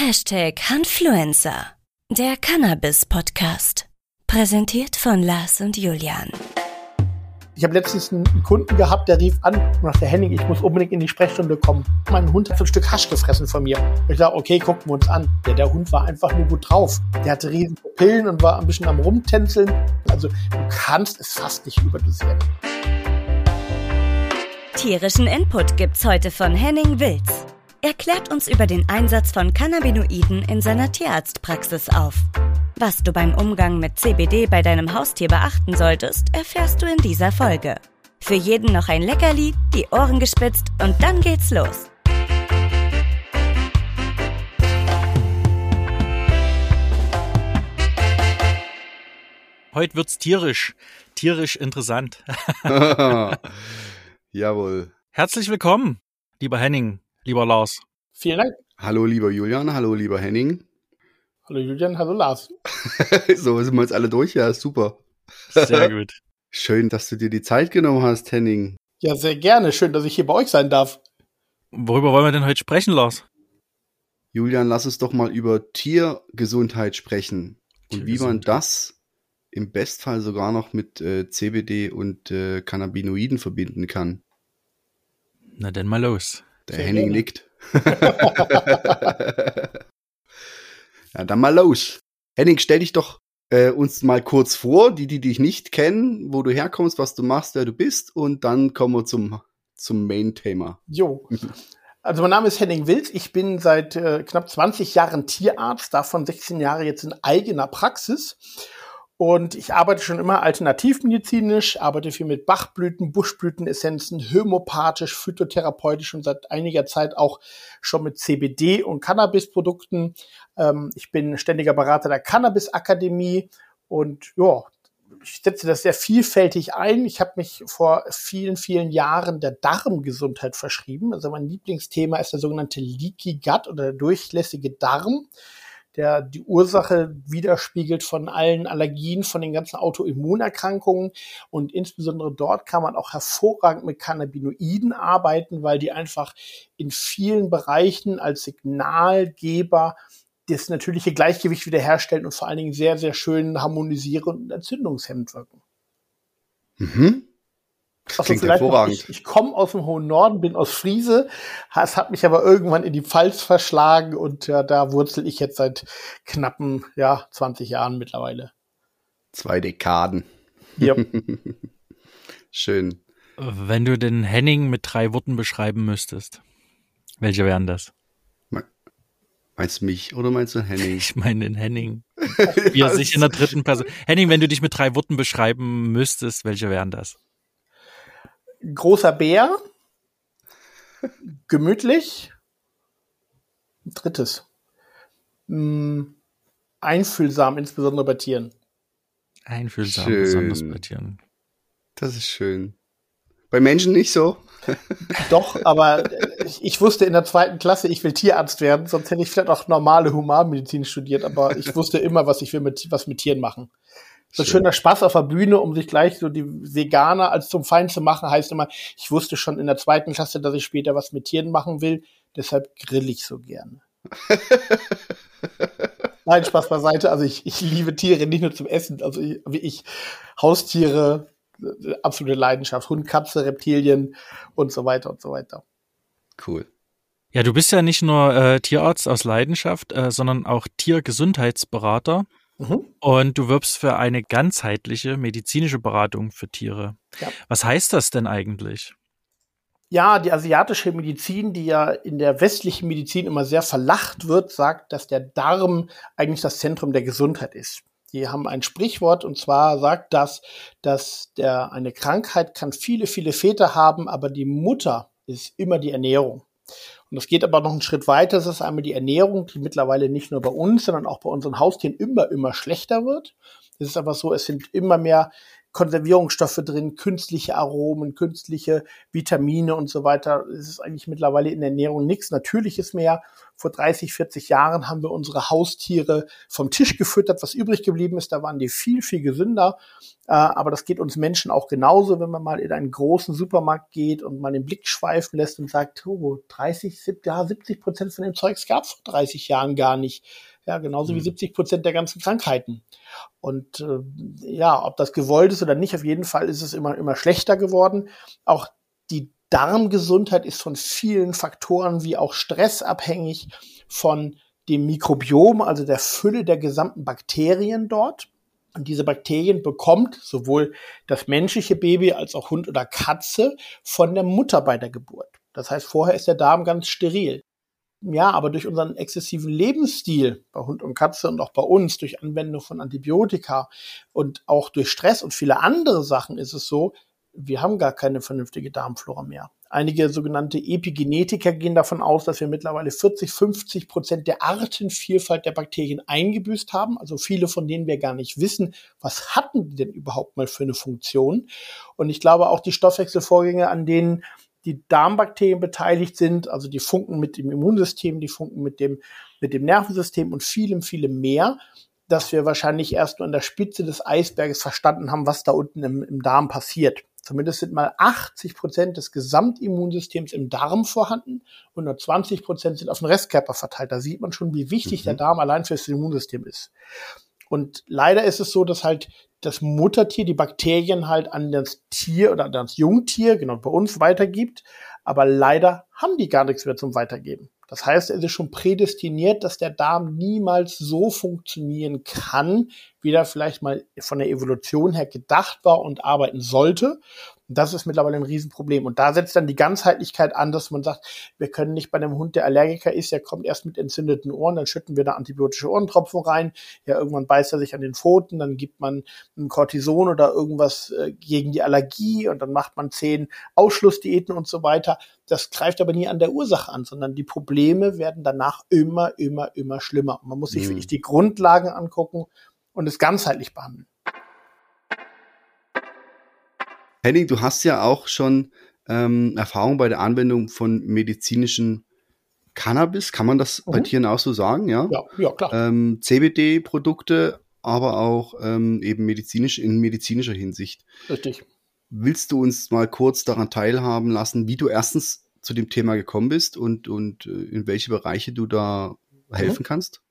Hashtag Hanfluencer, der Cannabis-Podcast. Präsentiert von Lars und Julian. Ich habe letztens einen Kunden gehabt, der rief an und sagte, Henning, ich muss unbedingt in die Sprechstunde kommen. Mein Hund hat so ein Stück Hasch gefressen von mir. Und ich dachte, okay, gucken wir uns an. Der, der Hund war einfach nur gut drauf. Der hatte riesen Pupillen und war ein bisschen am Rumtänzeln. Also du kannst es fast nicht überdosieren. Tierischen Input gibt's heute von Henning Wilz. Er klärt uns über den Einsatz von Cannabinoiden in seiner Tierarztpraxis auf. Was du beim Umgang mit CBD bei deinem Haustier beachten solltest, erfährst du in dieser Folge. Für jeden noch ein Leckerli, die Ohren gespitzt und dann geht's los. Heute wird's tierisch, tierisch interessant. Jawohl. Herzlich willkommen, lieber Henning, lieber Lars. Vielen Dank. Hallo lieber Julian, hallo lieber Henning. Hallo Julian, hallo Lars. so sind wir jetzt alle durch, ja, super. Sehr gut. Schön, dass du dir die Zeit genommen hast, Henning. Ja, sehr gerne. Schön, dass ich hier bei euch sein darf. Worüber wollen wir denn heute sprechen, Lars? Julian, lass uns doch mal über Tiergesundheit sprechen und wie man das im Bestfall sogar noch mit äh, CBD und äh, Cannabinoiden verbinden kann. Na denn mal los. Der Sehr Henning gerne. nickt. ja, dann mal los. Henning, stell dich doch äh, uns mal kurz vor, die, die dich nicht kennen, wo du herkommst, was du machst, wer du bist, und dann kommen wir zum, zum Main-Thema. Jo. Also mein Name ist Henning Wild. Ich bin seit äh, knapp 20 Jahren Tierarzt, davon 16 Jahre jetzt in eigener Praxis. Und ich arbeite schon immer alternativmedizinisch, arbeite viel mit Bachblüten, Buschblütenessenzen, homöopathisch, phytotherapeutisch und seit einiger Zeit auch schon mit CBD und Cannabisprodukten. Ähm, ich bin ständiger Berater der Cannabis Akademie und ja, ich setze das sehr vielfältig ein. Ich habe mich vor vielen, vielen Jahren der Darmgesundheit verschrieben. Also mein Lieblingsthema ist der sogenannte Leaky Gut oder der durchlässige Darm der die Ursache widerspiegelt von allen Allergien, von den ganzen Autoimmunerkrankungen. Und insbesondere dort kann man auch hervorragend mit Cannabinoiden arbeiten, weil die einfach in vielen Bereichen als Signalgeber das natürliche Gleichgewicht wiederherstellen und vor allen Dingen sehr, sehr schön harmonisierend und entzündungshemmend wirken. Mhm. Das klingt hervorragend. Ich, ich komme aus dem hohen Norden, bin aus Friese. Es hat mich aber irgendwann in die Pfalz verschlagen und ja, da wurzel ich jetzt seit knappen ja, 20 Jahren mittlerweile. Zwei Dekaden. Ja. Schön. Wenn du den Henning mit drei Worten beschreiben müsstest, welche wären das? Meinst du mich oder meinst du Henning? Ich meine den Henning. Wie er sich in der dritten Person. Henning, wenn du dich mit drei Worten beschreiben müsstest, welche wären das? Großer Bär, gemütlich. Drittes. Mh, hm, einfühlsam, insbesondere bei Tieren. Einfühlsam, schön. besonders bei Tieren. Das ist schön. Bei Menschen nicht so? Doch, aber ich, ich, wusste in der zweiten Klasse, ich will Tierarzt werden, sonst hätte ich vielleicht auch normale Humanmedizin studiert, aber ich wusste immer, was ich will mit, was mit Tieren machen. So ein schöner Spaß auf der Bühne, um sich gleich so die Veganer als zum Feind zu machen, heißt immer, ich wusste schon in der zweiten Klasse, dass ich später was mit Tieren machen will, deshalb grill ich so gerne. Nein, Spaß beiseite. Also ich, ich liebe Tiere nicht nur zum Essen, also ich, wie ich Haustiere, absolute Leidenschaft, Hund, Katze, Reptilien und so weiter und so weiter. Cool. Ja, du bist ja nicht nur äh, Tierarzt aus Leidenschaft, äh, sondern auch Tiergesundheitsberater. Mhm. Und du wirbst für eine ganzheitliche medizinische Beratung für Tiere. Ja. Was heißt das denn eigentlich? Ja, die asiatische Medizin, die ja in der westlichen Medizin immer sehr verlacht wird, sagt, dass der Darm eigentlich das Zentrum der Gesundheit ist. Die haben ein Sprichwort und zwar sagt das, dass der, eine Krankheit kann viele, viele Väter haben, aber die Mutter ist immer die Ernährung. Und das geht aber noch einen Schritt weiter. Das ist einmal die Ernährung, die mittlerweile nicht nur bei uns, sondern auch bei unseren Haustieren immer, immer schlechter wird. Es ist aber so, es sind immer mehr Konservierungsstoffe drin, künstliche Aromen, künstliche Vitamine und so weiter. Es ist eigentlich mittlerweile in der Ernährung nichts Natürliches mehr. Vor 30, 40 Jahren haben wir unsere Haustiere vom Tisch gefüttert. Was übrig geblieben ist, da waren die viel, viel gesünder. Äh, aber das geht uns Menschen auch genauso, wenn man mal in einen großen Supermarkt geht und mal den Blick schweifen lässt und sagt, oh, 30, 70, ja, 70 Prozent von dem Zeugs gab es vor 30 Jahren gar nicht. Ja, genauso wie 70 mhm. Prozent der ganzen Krankheiten. Und äh, ja, ob das gewollt ist oder nicht, auf jeden Fall ist es immer, immer schlechter geworden. Auch die Darmgesundheit ist von vielen Faktoren wie auch Stress abhängig, von dem Mikrobiom, also der Fülle der gesamten Bakterien dort. Und diese Bakterien bekommt sowohl das menschliche Baby als auch Hund oder Katze von der Mutter bei der Geburt. Das heißt, vorher ist der Darm ganz steril. Ja, aber durch unseren exzessiven Lebensstil bei Hund und Katze und auch bei uns, durch Anwendung von Antibiotika und auch durch Stress und viele andere Sachen ist es so, wir haben gar keine vernünftige Darmflora mehr. Einige sogenannte Epigenetiker gehen davon aus, dass wir mittlerweile 40, 50 Prozent der Artenvielfalt der Bakterien eingebüßt haben. Also viele von denen wir gar nicht wissen, was hatten die denn überhaupt mal für eine Funktion. Und ich glaube auch die Stoffwechselvorgänge, an denen die Darmbakterien beteiligt sind, also die funken mit dem Immunsystem, die funken mit dem, mit dem Nervensystem und vielem, vielem mehr, dass wir wahrscheinlich erst nur an der Spitze des Eisberges verstanden haben, was da unten im, im Darm passiert. Zumindest sind mal 80 Prozent des Gesamtimmunsystems im Darm vorhanden und nur 20 Prozent sind auf den Restkörper verteilt. Da sieht man schon, wie wichtig mhm. der Darm allein für das Immunsystem ist. Und leider ist es so, dass halt das Muttertier die Bakterien halt an das Tier oder an das Jungtier, genau bei uns, weitergibt. Aber leider haben die gar nichts mehr zum Weitergeben. Das heißt, es ist schon prädestiniert, dass der Darm niemals so funktionieren kann, wie er vielleicht mal von der Evolution her gedacht war und arbeiten sollte. Und das ist mittlerweile ein Riesenproblem. Und da setzt dann die Ganzheitlichkeit an, dass man sagt, wir können nicht bei einem Hund, der Allergiker ist, der kommt erst mit entzündeten Ohren, dann schütten wir da antibiotische Ohrentropfen rein. Ja, irgendwann beißt er sich an den Pfoten, dann gibt man ein Cortison oder irgendwas äh, gegen die Allergie und dann macht man zehn Ausschlussdiäten und so weiter. Das greift aber nie an der Ursache an, sondern die Probleme werden danach immer, immer, immer schlimmer. Und man muss sich mhm. wirklich die Grundlagen angucken und es ganzheitlich behandeln. Henning, du hast ja auch schon ähm, Erfahrung bei der Anwendung von medizinischen Cannabis. Kann man das mhm. bei Tieren auch so sagen? Ja, ja, ja klar. Ähm, CBD-Produkte, aber auch ähm, eben medizinisch in medizinischer Hinsicht. Richtig. Willst du uns mal kurz daran teilhaben lassen, wie du erstens zu dem Thema gekommen bist und, und äh, in welche Bereiche du da helfen mhm. kannst?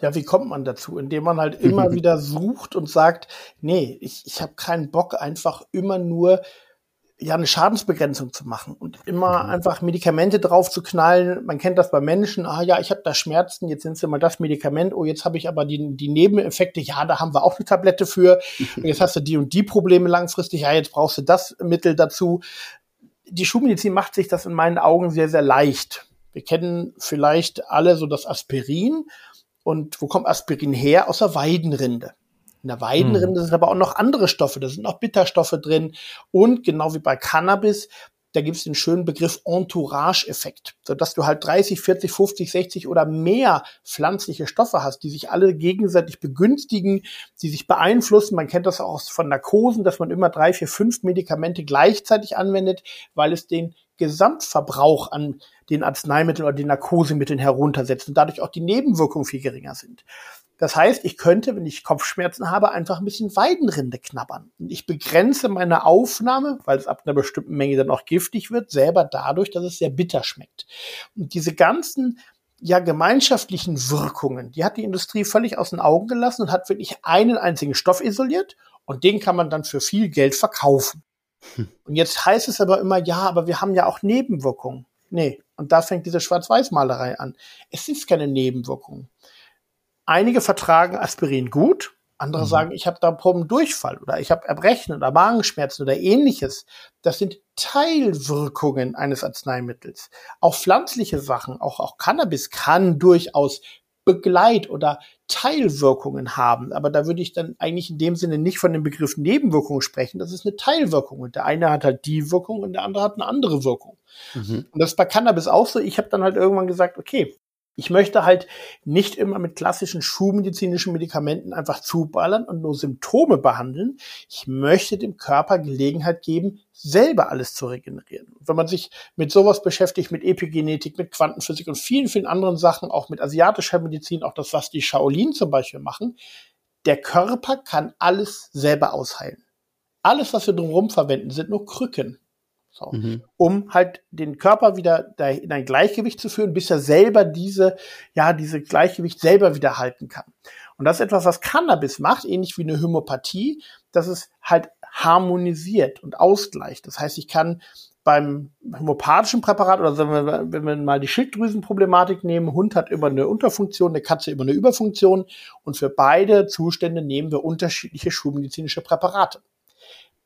Ja, wie kommt man dazu? Indem man halt immer wieder sucht und sagt, nee, ich, ich habe keinen Bock, einfach immer nur ja eine Schadensbegrenzung zu machen und immer mhm. einfach Medikamente drauf zu knallen. Man kennt das bei Menschen, ah ja, ich habe da Schmerzen, jetzt sind sie mal das Medikament, oh, jetzt habe ich aber die, die Nebeneffekte, ja, da haben wir auch eine Tablette für. Und jetzt hast du die und die Probleme langfristig, ja, jetzt brauchst du das Mittel dazu. Die Schulmedizin macht sich das in meinen Augen sehr, sehr leicht. Wir kennen vielleicht alle so das Aspirin und wo kommt Aspirin her? Aus der Weidenrinde. In der Weidenrinde hm. sind aber auch noch andere Stoffe, da sind auch Bitterstoffe drin. Und genau wie bei Cannabis, da gibt es den schönen Begriff Entourage-Effekt, sodass du halt 30, 40, 50, 60 oder mehr pflanzliche Stoffe hast, die sich alle gegenseitig begünstigen, die sich beeinflussen. Man kennt das auch von Narkosen, dass man immer drei, vier, fünf Medikamente gleichzeitig anwendet, weil es den Gesamtverbrauch an den Arzneimitteln oder den Narkosemitteln heruntersetzt und dadurch auch die Nebenwirkungen viel geringer sind. Das heißt, ich könnte, wenn ich Kopfschmerzen habe, einfach ein bisschen Weidenrinde knabbern. Und ich begrenze meine Aufnahme, weil es ab einer bestimmten Menge dann auch giftig wird, selber dadurch, dass es sehr bitter schmeckt. Und diese ganzen ja gemeinschaftlichen Wirkungen, die hat die Industrie völlig aus den Augen gelassen und hat wirklich einen einzigen Stoff isoliert und den kann man dann für viel Geld verkaufen. Hm. Und jetzt heißt es aber immer, ja, aber wir haben ja auch Nebenwirkungen. Nee, und da fängt diese Schwarz-Weiß-Malerei an. Es ist keine Nebenwirkung. Einige vertragen Aspirin gut, andere mhm. sagen, ich habe da Problem Durchfall oder ich habe Erbrechen oder Magenschmerzen oder ähnliches. Das sind Teilwirkungen eines Arzneimittels. Auch pflanzliche Sachen, auch, auch Cannabis kann durchaus Begleit- oder Teilwirkungen haben. Aber da würde ich dann eigentlich in dem Sinne nicht von dem Begriff Nebenwirkungen sprechen. Das ist eine Teilwirkung. Und der eine hat halt die Wirkung und der andere hat eine andere Wirkung. Mhm. Und das ist bei Cannabis auch so. Ich habe dann halt irgendwann gesagt, okay, Ich möchte halt nicht immer mit klassischen schulmedizinischen Medikamenten einfach zuballern und nur Symptome behandeln. Ich möchte dem Körper Gelegenheit geben, selber alles zu regenerieren. Wenn man sich mit sowas beschäftigt, mit Epigenetik, mit Quantenphysik und vielen, vielen anderen Sachen, auch mit asiatischer Medizin, auch das, was die Shaolin zum Beispiel machen, der Körper kann alles selber ausheilen. Alles, was wir drumherum verwenden, sind nur Krücken. So. Mhm. Um halt den Körper wieder in ein Gleichgewicht zu führen, bis er selber diese, ja, diese Gleichgewicht selber wieder halten kann. Und das ist etwas, was Cannabis macht, ähnlich wie eine Hämopathie, dass es halt harmonisiert und ausgleicht. Das heißt, ich kann beim homöopathischen Präparat oder wenn wir, wenn wir mal die Schilddrüsenproblematik nehmen, Hund hat immer eine Unterfunktion, eine Katze immer eine Überfunktion und für beide Zustände nehmen wir unterschiedliche schulmedizinische Präparate.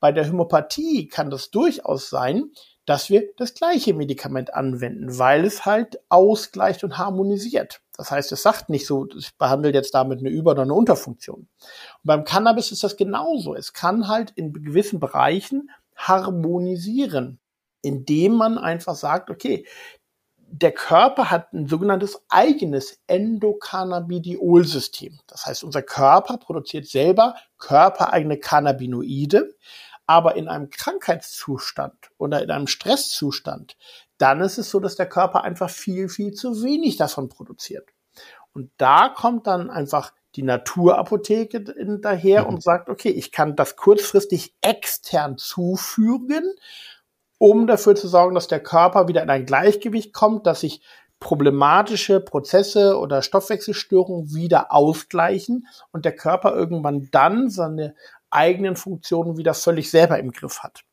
Bei der Hämopathie kann das durchaus sein, dass wir das gleiche Medikament anwenden, weil es halt ausgleicht und harmonisiert. Das heißt, es sagt nicht so, ich behandle jetzt damit eine Über- oder eine Unterfunktion. Und beim Cannabis ist das genauso. Es kann halt in gewissen Bereichen harmonisieren, indem man einfach sagt, okay, der Körper hat ein sogenanntes eigenes Endocannabidiol-System. Das heißt, unser Körper produziert selber körpereigene Cannabinoide, aber in einem Krankheitszustand oder in einem Stresszustand, dann ist es so, dass der Körper einfach viel, viel zu wenig davon produziert. Und da kommt dann einfach die Naturapotheke daher mhm. und sagt, okay, ich kann das kurzfristig extern zufügen, um dafür zu sorgen, dass der Körper wieder in ein Gleichgewicht kommt, dass sich problematische Prozesse oder Stoffwechselstörungen wieder ausgleichen und der Körper irgendwann dann seine eigenen Funktionen wieder völlig selber im Griff hat.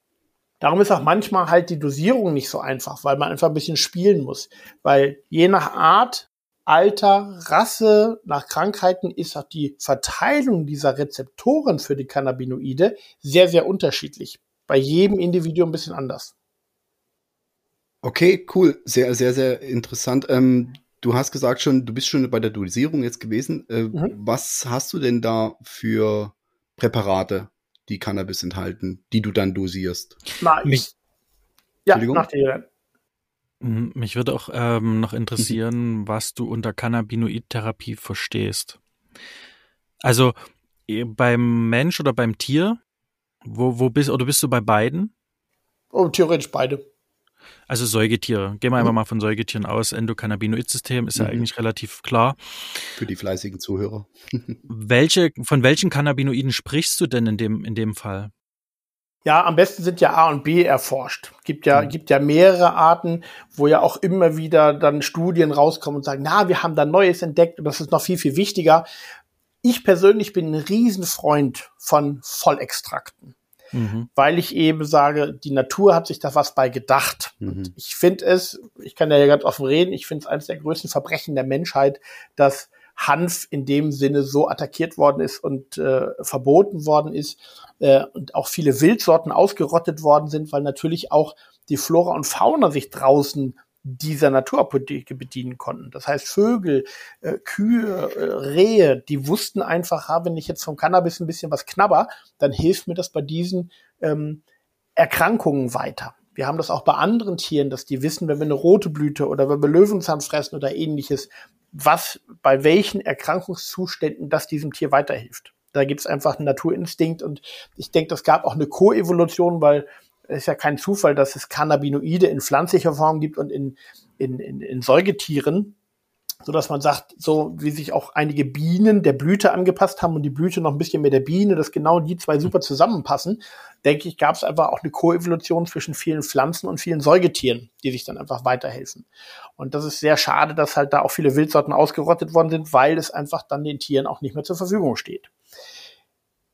Darum ist auch manchmal halt die Dosierung nicht so einfach, weil man einfach ein bisschen spielen muss. Weil je nach Art, Alter, Rasse, nach Krankheiten ist auch die Verteilung dieser Rezeptoren für die Cannabinoide sehr, sehr unterschiedlich. Bei jedem Individuum ein bisschen anders. Okay, cool. Sehr, sehr, sehr interessant. Ähm, du hast gesagt schon, du bist schon bei der Dosierung jetzt gewesen. Äh, mhm. Was hast du denn da für Präparate, die Cannabis enthalten, die du dann dosierst. Na, mich, ja, nach dir. Mich würde auch ähm, noch interessieren, mhm. was du unter Cannabinoid-Therapie verstehst. Also beim Mensch oder beim Tier? Wo, wo bist oder bist du bei beiden? Oh, theoretisch beide. Also Säugetiere. Gehen wir einfach mhm. mal von Säugetieren aus. Endokannabinoid-System ist mhm. ja eigentlich relativ klar. Für die fleißigen Zuhörer. Welche, von welchen Cannabinoiden sprichst du denn in dem, in dem Fall? Ja, am besten sind ja A und B erforscht. Gibt ja, mhm. gibt ja mehrere Arten, wo ja auch immer wieder dann Studien rauskommen und sagen, na, wir haben da Neues entdeckt und das ist noch viel, viel wichtiger. Ich persönlich bin ein Riesenfreund von Vollextrakten mhm. weil ich eben sage, die Natur hat sich da was bei gedacht. Mhm. ich finde es, ich kann ja ganz offen reden, ich finde es eines der größten Verbrechen der Menschheit, dass Hanf in dem Sinne so attackiert worden ist und äh, verboten worden ist äh, und auch viele Wildsorten ausgerottet worden sind, weil natürlich auch die Flora und Fauna sich draußen dieser Naturapotheke bedienen konnten. Das heißt, Vögel, äh, Kühe, äh, Rehe, die wussten einfach, ha, wenn ich jetzt vom Cannabis ein bisschen was knabber, dann hilft mir das bei diesen ähm, Erkrankungen weiter. Wir haben das auch bei anderen Tieren, dass die wissen, wenn wir eine rote Blüte oder wenn wir Löwenzahn fressen oder ähnliches, was bei welchen Erkrankungszuständen das diesem Tier weiterhilft. Da gibt's einfach einen Naturinstinkt und ich denke, das gab auch eine Koevolution, weil ist ja kein Zufall, dass es Cannabinoide in pflanzlicher Form gibt und in, in, in, in Säugetieren, so dass man sagt, so wie sich auch einige Bienen der Blüte angepasst haben und die Blüte noch ein bisschen mehr der Biene, dass genau die zwei super zusammenpassen, denke ich, gab es einfach auch eine Koevolution zwischen vielen Pflanzen und vielen Säugetieren, die sich dann einfach weiterhelfen. Und das ist sehr schade, dass halt da auch viele Wildsorten ausgerottet worden sind, weil es einfach dann den Tieren auch nicht mehr zur Verfügung steht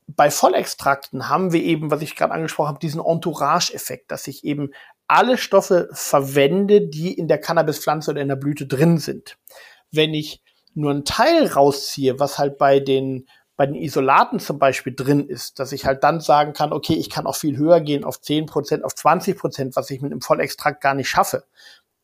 bei Vollextrakten haben wir eben, was ich gerade angesprochen habe, diesen Entourage-Effekt, dass ich eben alle Stoffe verwende, die in der Cannabispflanze oder in der Blüte drin sind. Wenn ich nur einen Teil rausziehe, was halt bei den bei den Isolaten zum Beispiel drin ist, dass ich halt dann sagen kann, okay, ich kann auch viel höher gehen auf 10 Prozent, auf 20 Prozent, was ich mit einem Vollextrakt gar nicht schaffe.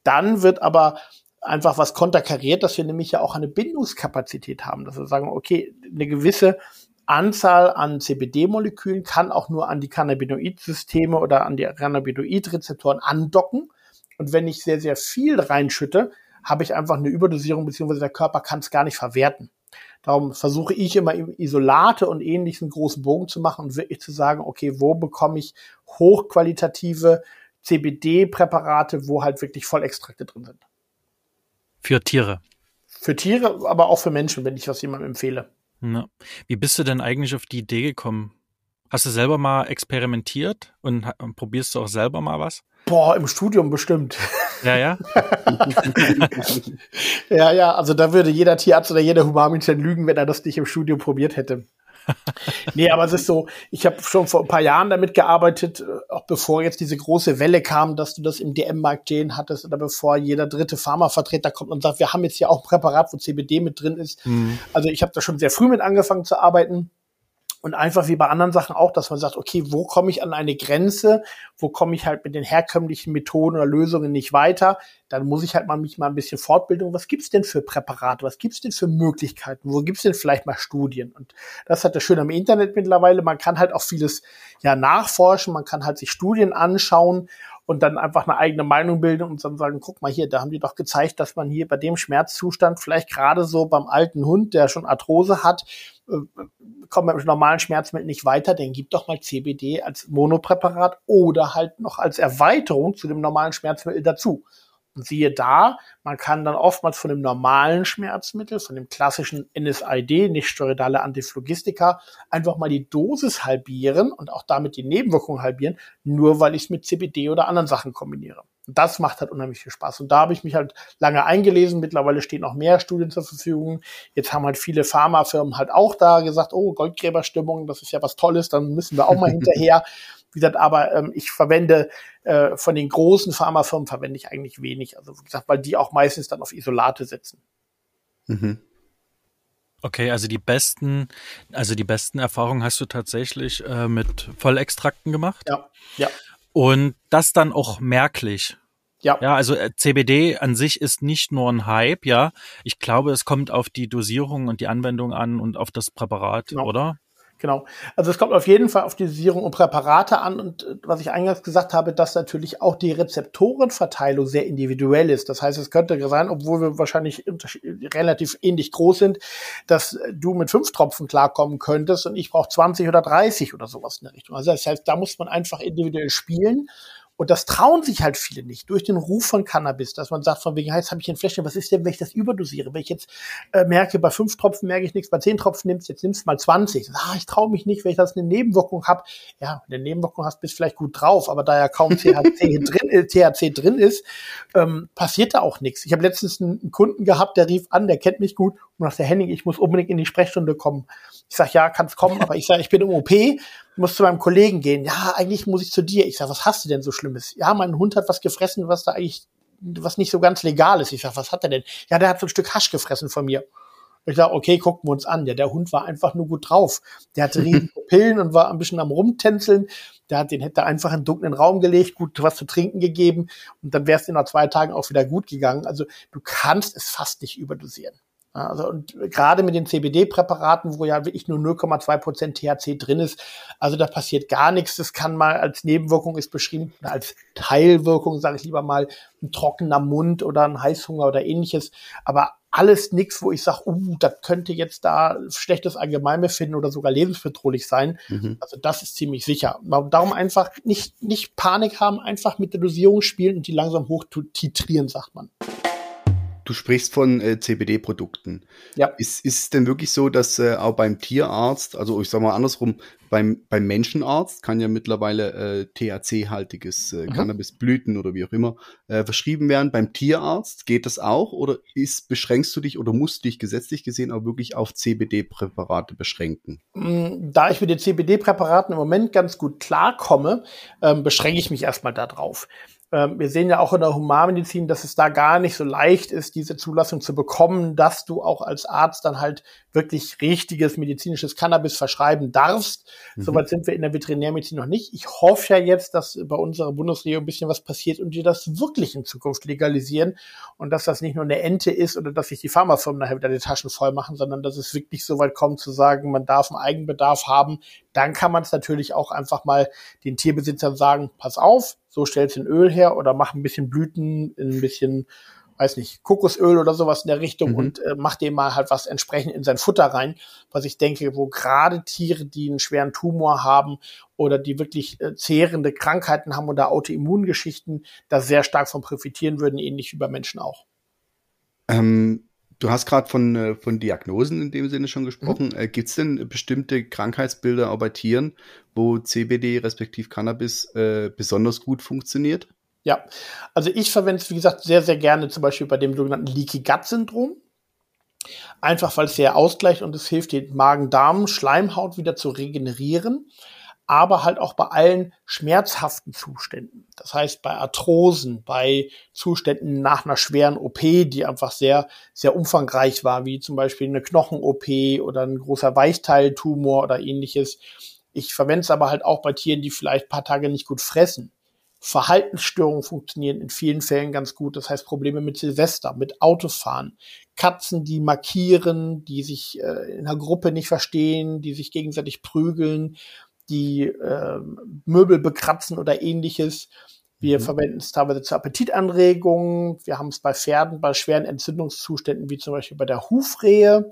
Dann wird aber einfach was konterkariert, dass wir nämlich ja auch eine Bindungskapazität haben, dass wir sagen, okay, eine gewisse Anzahl an CBD-Molekülen kann auch nur an die Cannabinoid-Systeme oder an die Cannabinoid-Rezeptoren andocken. Und wenn ich sehr, sehr viel reinschütte, habe ich einfach eine Überdosierung, beziehungsweise der Körper kann es gar nicht verwerten. Darum versuche ich immer Isolate und ähnlichen großen Bogen zu machen und wirklich zu sagen, okay, wo bekomme ich hochqualitative CBD-Präparate, wo halt wirklich Vollextrakte drin sind. Für Tiere. Für Tiere, aber auch für Menschen, wenn ich das jemandem empfehle. Ja. Wie bist du denn eigentlich auf die Idee gekommen? Hast du selber mal experimentiert und, und probierst du auch selber mal was? Boah, im Studium bestimmt. Ja, ja. ja, ja, also da würde jeder Tierarzt oder jeder Humanmedizin lügen, wenn er das nicht im Studium probiert hätte. Nee, aber es ist so, ich habe schon vor ein paar Jahren damit gearbeitet, äh, auch bevor jetzt diese große Welle kam, dass du das im DM-Markt stehen hattest oder bevor jeder dritte Pharmavertreter kommt und sagt, wir haben jetzt hier auch ein Präparat, wo CBD mit drin ist. Mhm. Also ich habe da schon sehr früh mit angefangen zu arbeiten. Und einfach wie bei anderen Sachen auch, dass man sagt, okay, wo komme ich an eine Grenze? Wo komme ich halt mit den herkömmlichen Methoden oder Lösungen nicht weiter? Dann muss ich halt mal mich mal ein bisschen Fortbildung. Was gibt's denn für Präparate? Was gibt's denn für Möglichkeiten? Wo gibt's denn vielleicht mal Studien? Und das hat das Schöne am Internet mittlerweile. Man kann halt auch vieles ja nachforschen. Man kann halt sich Studien anschauen und dann einfach eine eigene Meinung bilden und dann sagen, guck mal hier, da haben die doch gezeigt, dass man hier bei dem Schmerzzustand vielleicht gerade so beim alten Hund, der schon Arthrose hat, äh, kommt mit normalen Schmerzmitteln nicht weiter, dann gibt doch mal CBD als Monopräparat oder halt noch als Erweiterung zu dem normalen Schmerzmittel dazu. Und siehe da, man kann dann oftmals von dem normalen Schmerzmittel, von dem klassischen NSAID, nicht steroidale Antiphlogistika, einfach mal die Dosis halbieren und auch damit die Nebenwirkungen halbieren, nur weil ich es mit CBD oder anderen Sachen kombiniere. Und das macht halt unheimlich viel Spaß. Und da habe ich mich halt lange eingelesen. Mittlerweile stehen noch mehr Studien zur Verfügung. Jetzt haben halt viele Pharmafirmen halt auch da gesagt, oh, Goldgräberstimmung, das ist ja was Tolles, dann müssen wir auch mal hinterher. Wie gesagt, aber ähm, ich verwende äh, von den großen Pharmafirmen verwende ich eigentlich wenig. Also wie gesagt, weil die auch meistens dann auf Isolate setzen. Mhm. Okay, also die besten, also die besten Erfahrungen hast du tatsächlich äh, mit Vollextrakten gemacht? Ja, ja. Und das dann auch merklich. Ja. Ja, also äh, CBD an sich ist nicht nur ein Hype, ja. Ich glaube, es kommt auf die Dosierung und die Anwendung an und auf das Präparat, genau. oder? Genau. Also es kommt auf jeden Fall auf die Dosierung und Präparate an und äh, was ich eingangs gesagt habe, dass natürlich auch die Rezeptorenverteilung sehr individuell ist. Das heißt, es könnte sein, obwohl wir wahrscheinlich relativ ähnlich groß sind, dass du mit fünf Tropfen klarkommen könntest und ich brauche 20 oder 30 oder sowas in der Richtung. Also das heißt, da muss man einfach individuell spielen und das trauen sich halt viele nicht durch den Ruf von Cannabis, dass man sagt, von wegen, jetzt habe ich ein Fläschchen, was ist denn, wenn ich das überdosiere? Wenn ich jetzt äh, merke, bei fünf Tropfen merke ich nichts, bei zehn Tropfen nimmst jetzt nimmst mal 20. Ah, ich traue mich nicht, wenn ich das eine Nebenwirkung habe. Ja, wenn du eine Nebenwirkung hast, bist du vielleicht gut drauf, aber da ja kaum THC drin, äh, THC drin ist, ähm, passiert da auch nichts. Ich habe letztens einen Kunden gehabt, der rief an, der kennt mich gut und sagte, Henning, ich muss unbedingt in die Sprechstunde kommen. Ich sage, ja, kannst kommen, aber ich sage, ich bin im OP muss zu meinem Kollegen gehen. Ja, eigentlich muss ich zu dir. Ich sag, was hast du denn so Schlimmes? Ja, mein Hund hat was gefressen, was da eigentlich, was nicht so ganz legal ist. Ich sag, was hat er denn? Ja, der hat so ein Stück Hasch gefressen von mir. Ich sag, okay, gucken wir uns an. Ja, der Hund war einfach nur gut drauf. Der hatte riesige Pillen und war ein bisschen am rumtänzeln. Der hat den hätte einfach in einen dunklen Raum gelegt, gut was zu trinken gegeben und dann wäre es in nach zwei Tagen auch wieder gut gegangen. Also du kannst es fast nicht überdosieren. Also und gerade mit den CBD-Präparaten, wo ja wirklich nur 0,2 Prozent THC drin ist, also da passiert gar nichts. Das kann mal als Nebenwirkung ist beschrieben, als Teilwirkung, sage ich lieber mal, ein trockener Mund oder ein Heißhunger oder ähnliches. Aber alles nichts, wo ich sage, uh, das könnte jetzt da schlechtes Allgemeinbefinden oder sogar lebensbedrohlich sein. Mhm. Also das ist ziemlich sicher. Darum einfach nicht, nicht Panik haben, einfach mit der Dosierung spielen und die langsam hoch titrieren, sagt man. Du sprichst von äh, CBD-Produkten. Ja. Ist, ist es denn wirklich so, dass äh, auch beim Tierarzt, also ich sag mal andersrum, beim, beim Menschenarzt kann ja mittlerweile äh, THC-haltiges äh, mhm. Cannabisblüten oder wie auch immer äh, verschrieben werden. Beim Tierarzt geht das auch oder ist, beschränkst du dich oder musst du dich gesetzlich gesehen auch wirklich auf CBD-Präparate beschränken? Mm, da ich mit den CBD-Präparaten im Moment ganz gut klarkomme, ähm, beschränke ich mich erstmal darauf. Ähm, wir sehen ja auch in der Humanmedizin, dass es da gar nicht so leicht ist, diese Zulassung zu bekommen, dass du auch als Arzt dann halt wirklich richtiges medizinisches Cannabis verschreiben darfst. Mhm. Soweit sind wir in der Veterinärmedizin noch nicht. Ich hoffe ja jetzt, dass bei unserer Bundesregierung ein bisschen was passiert und die das wirklich in Zukunft legalisieren und dass das nicht nur eine Ente ist oder dass sich die Pharmafirmen nachher wieder die Taschen voll machen, sondern dass es wirklich so weit kommt zu sagen, man darf einen Eigenbedarf haben. Dann kann man es natürlich auch einfach mal den Tierbesitzern sagen, pass auf, so stellst du ein Öl her oder mach ein bisschen Blüten, ein bisschen weiß nicht, Kokosöl oder sowas in der Richtung mhm. und äh, macht dem mal halt was entsprechend in sein Futter rein, was ich denke, wo gerade Tiere, die einen schweren Tumor haben oder die wirklich äh, zehrende Krankheiten haben oder Autoimmungeschichten, da sehr stark von profitieren würden, ähnlich wie bei Menschen auch. Ähm, du hast gerade von, äh, von Diagnosen in dem Sinne schon gesprochen. Mhm. Äh, Gibt es denn bestimmte Krankheitsbilder auch bei Tieren, wo CBD respektive Cannabis äh, besonders gut funktioniert? Ja, also ich verwende es, wie gesagt, sehr, sehr gerne zum Beispiel bei dem sogenannten Leaky Gut Syndrom. Einfach weil es sehr ausgleicht und es hilft, die Magen-Darm-Schleimhaut wieder zu regenerieren, aber halt auch bei allen schmerzhaften Zuständen. Das heißt, bei Arthrosen, bei Zuständen nach einer schweren OP, die einfach sehr, sehr umfangreich war, wie zum Beispiel eine Knochen-OP oder ein großer Weichteiltumor oder ähnliches. Ich verwende es aber halt auch bei Tieren, die vielleicht paar Tage nicht gut fressen Verhaltensstörungen funktionieren in vielen Fällen ganz gut. Das heißt Probleme mit Silvester, mit Autofahren, Katzen, die markieren, die sich äh, in einer Gruppe nicht verstehen, die sich gegenseitig prügeln, die äh, Möbel bekratzen oder ähnliches. Wir mhm. verwenden es teilweise zur Appetitanregung. Wir haben es bei Pferden bei schweren Entzündungszuständen, wie zum Beispiel bei der Hufrehe.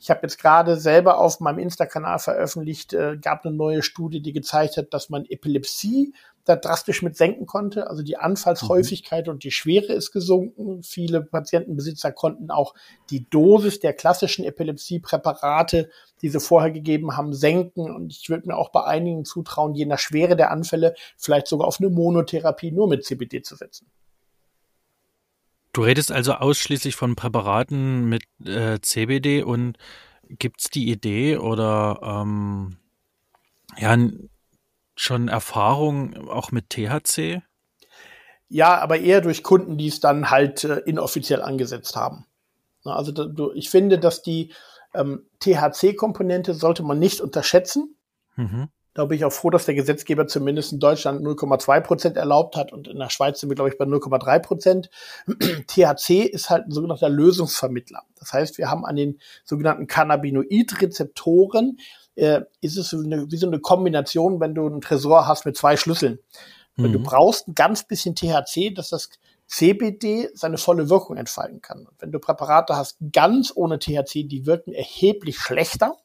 Ich habe jetzt gerade selber auf meinem Insta-Kanal veröffentlicht, äh, gab eine neue Studie, die gezeigt hat, dass man Epilepsie da drastisch mit senken konnte. Also die Anfallshäufigkeit mhm. und die Schwere ist gesunken. Viele Patientenbesitzer konnten auch die Dosis der klassischen Epilepsiepräparate, die sie vorher gegeben haben, senken. Und ich würde mir auch bei einigen zutrauen, je nach Schwere der Anfälle vielleicht sogar auf eine Monotherapie nur mit CBD zu setzen. Du redest also ausschließlich von Präparaten mit äh, CBD und gibt's die Idee oder ähm, ja, schon Erfahrung auch mit THC? Ja, aber eher durch Kunden, die es dann halt äh, inoffiziell angesetzt haben. Also da, ich finde, dass die ähm, THC-Komponente sollte man nicht unterschätzen. Mhm. Da bin ich auch froh, dass der Gesetzgeber zumindest in Deutschland 0,2 Prozent erlaubt hat und in der Schweiz sind wir, glaube ich, bei 0,3 Prozent. THC ist halt ein sogenannter Lösungsvermittler. Das heißt, wir haben an den sogenannten Cannabinoid-Rezeptoren äh, ist es eine, wie so eine Kombination, wenn du einen Tresor hast mit zwei Schlüsseln. Mhm. Du brauchst ein ganz bisschen THC, dass das CBD seine volle Wirkung entfalten kann. Und wenn du Präparate hast ganz ohne THC, die wirken erheblich schlechter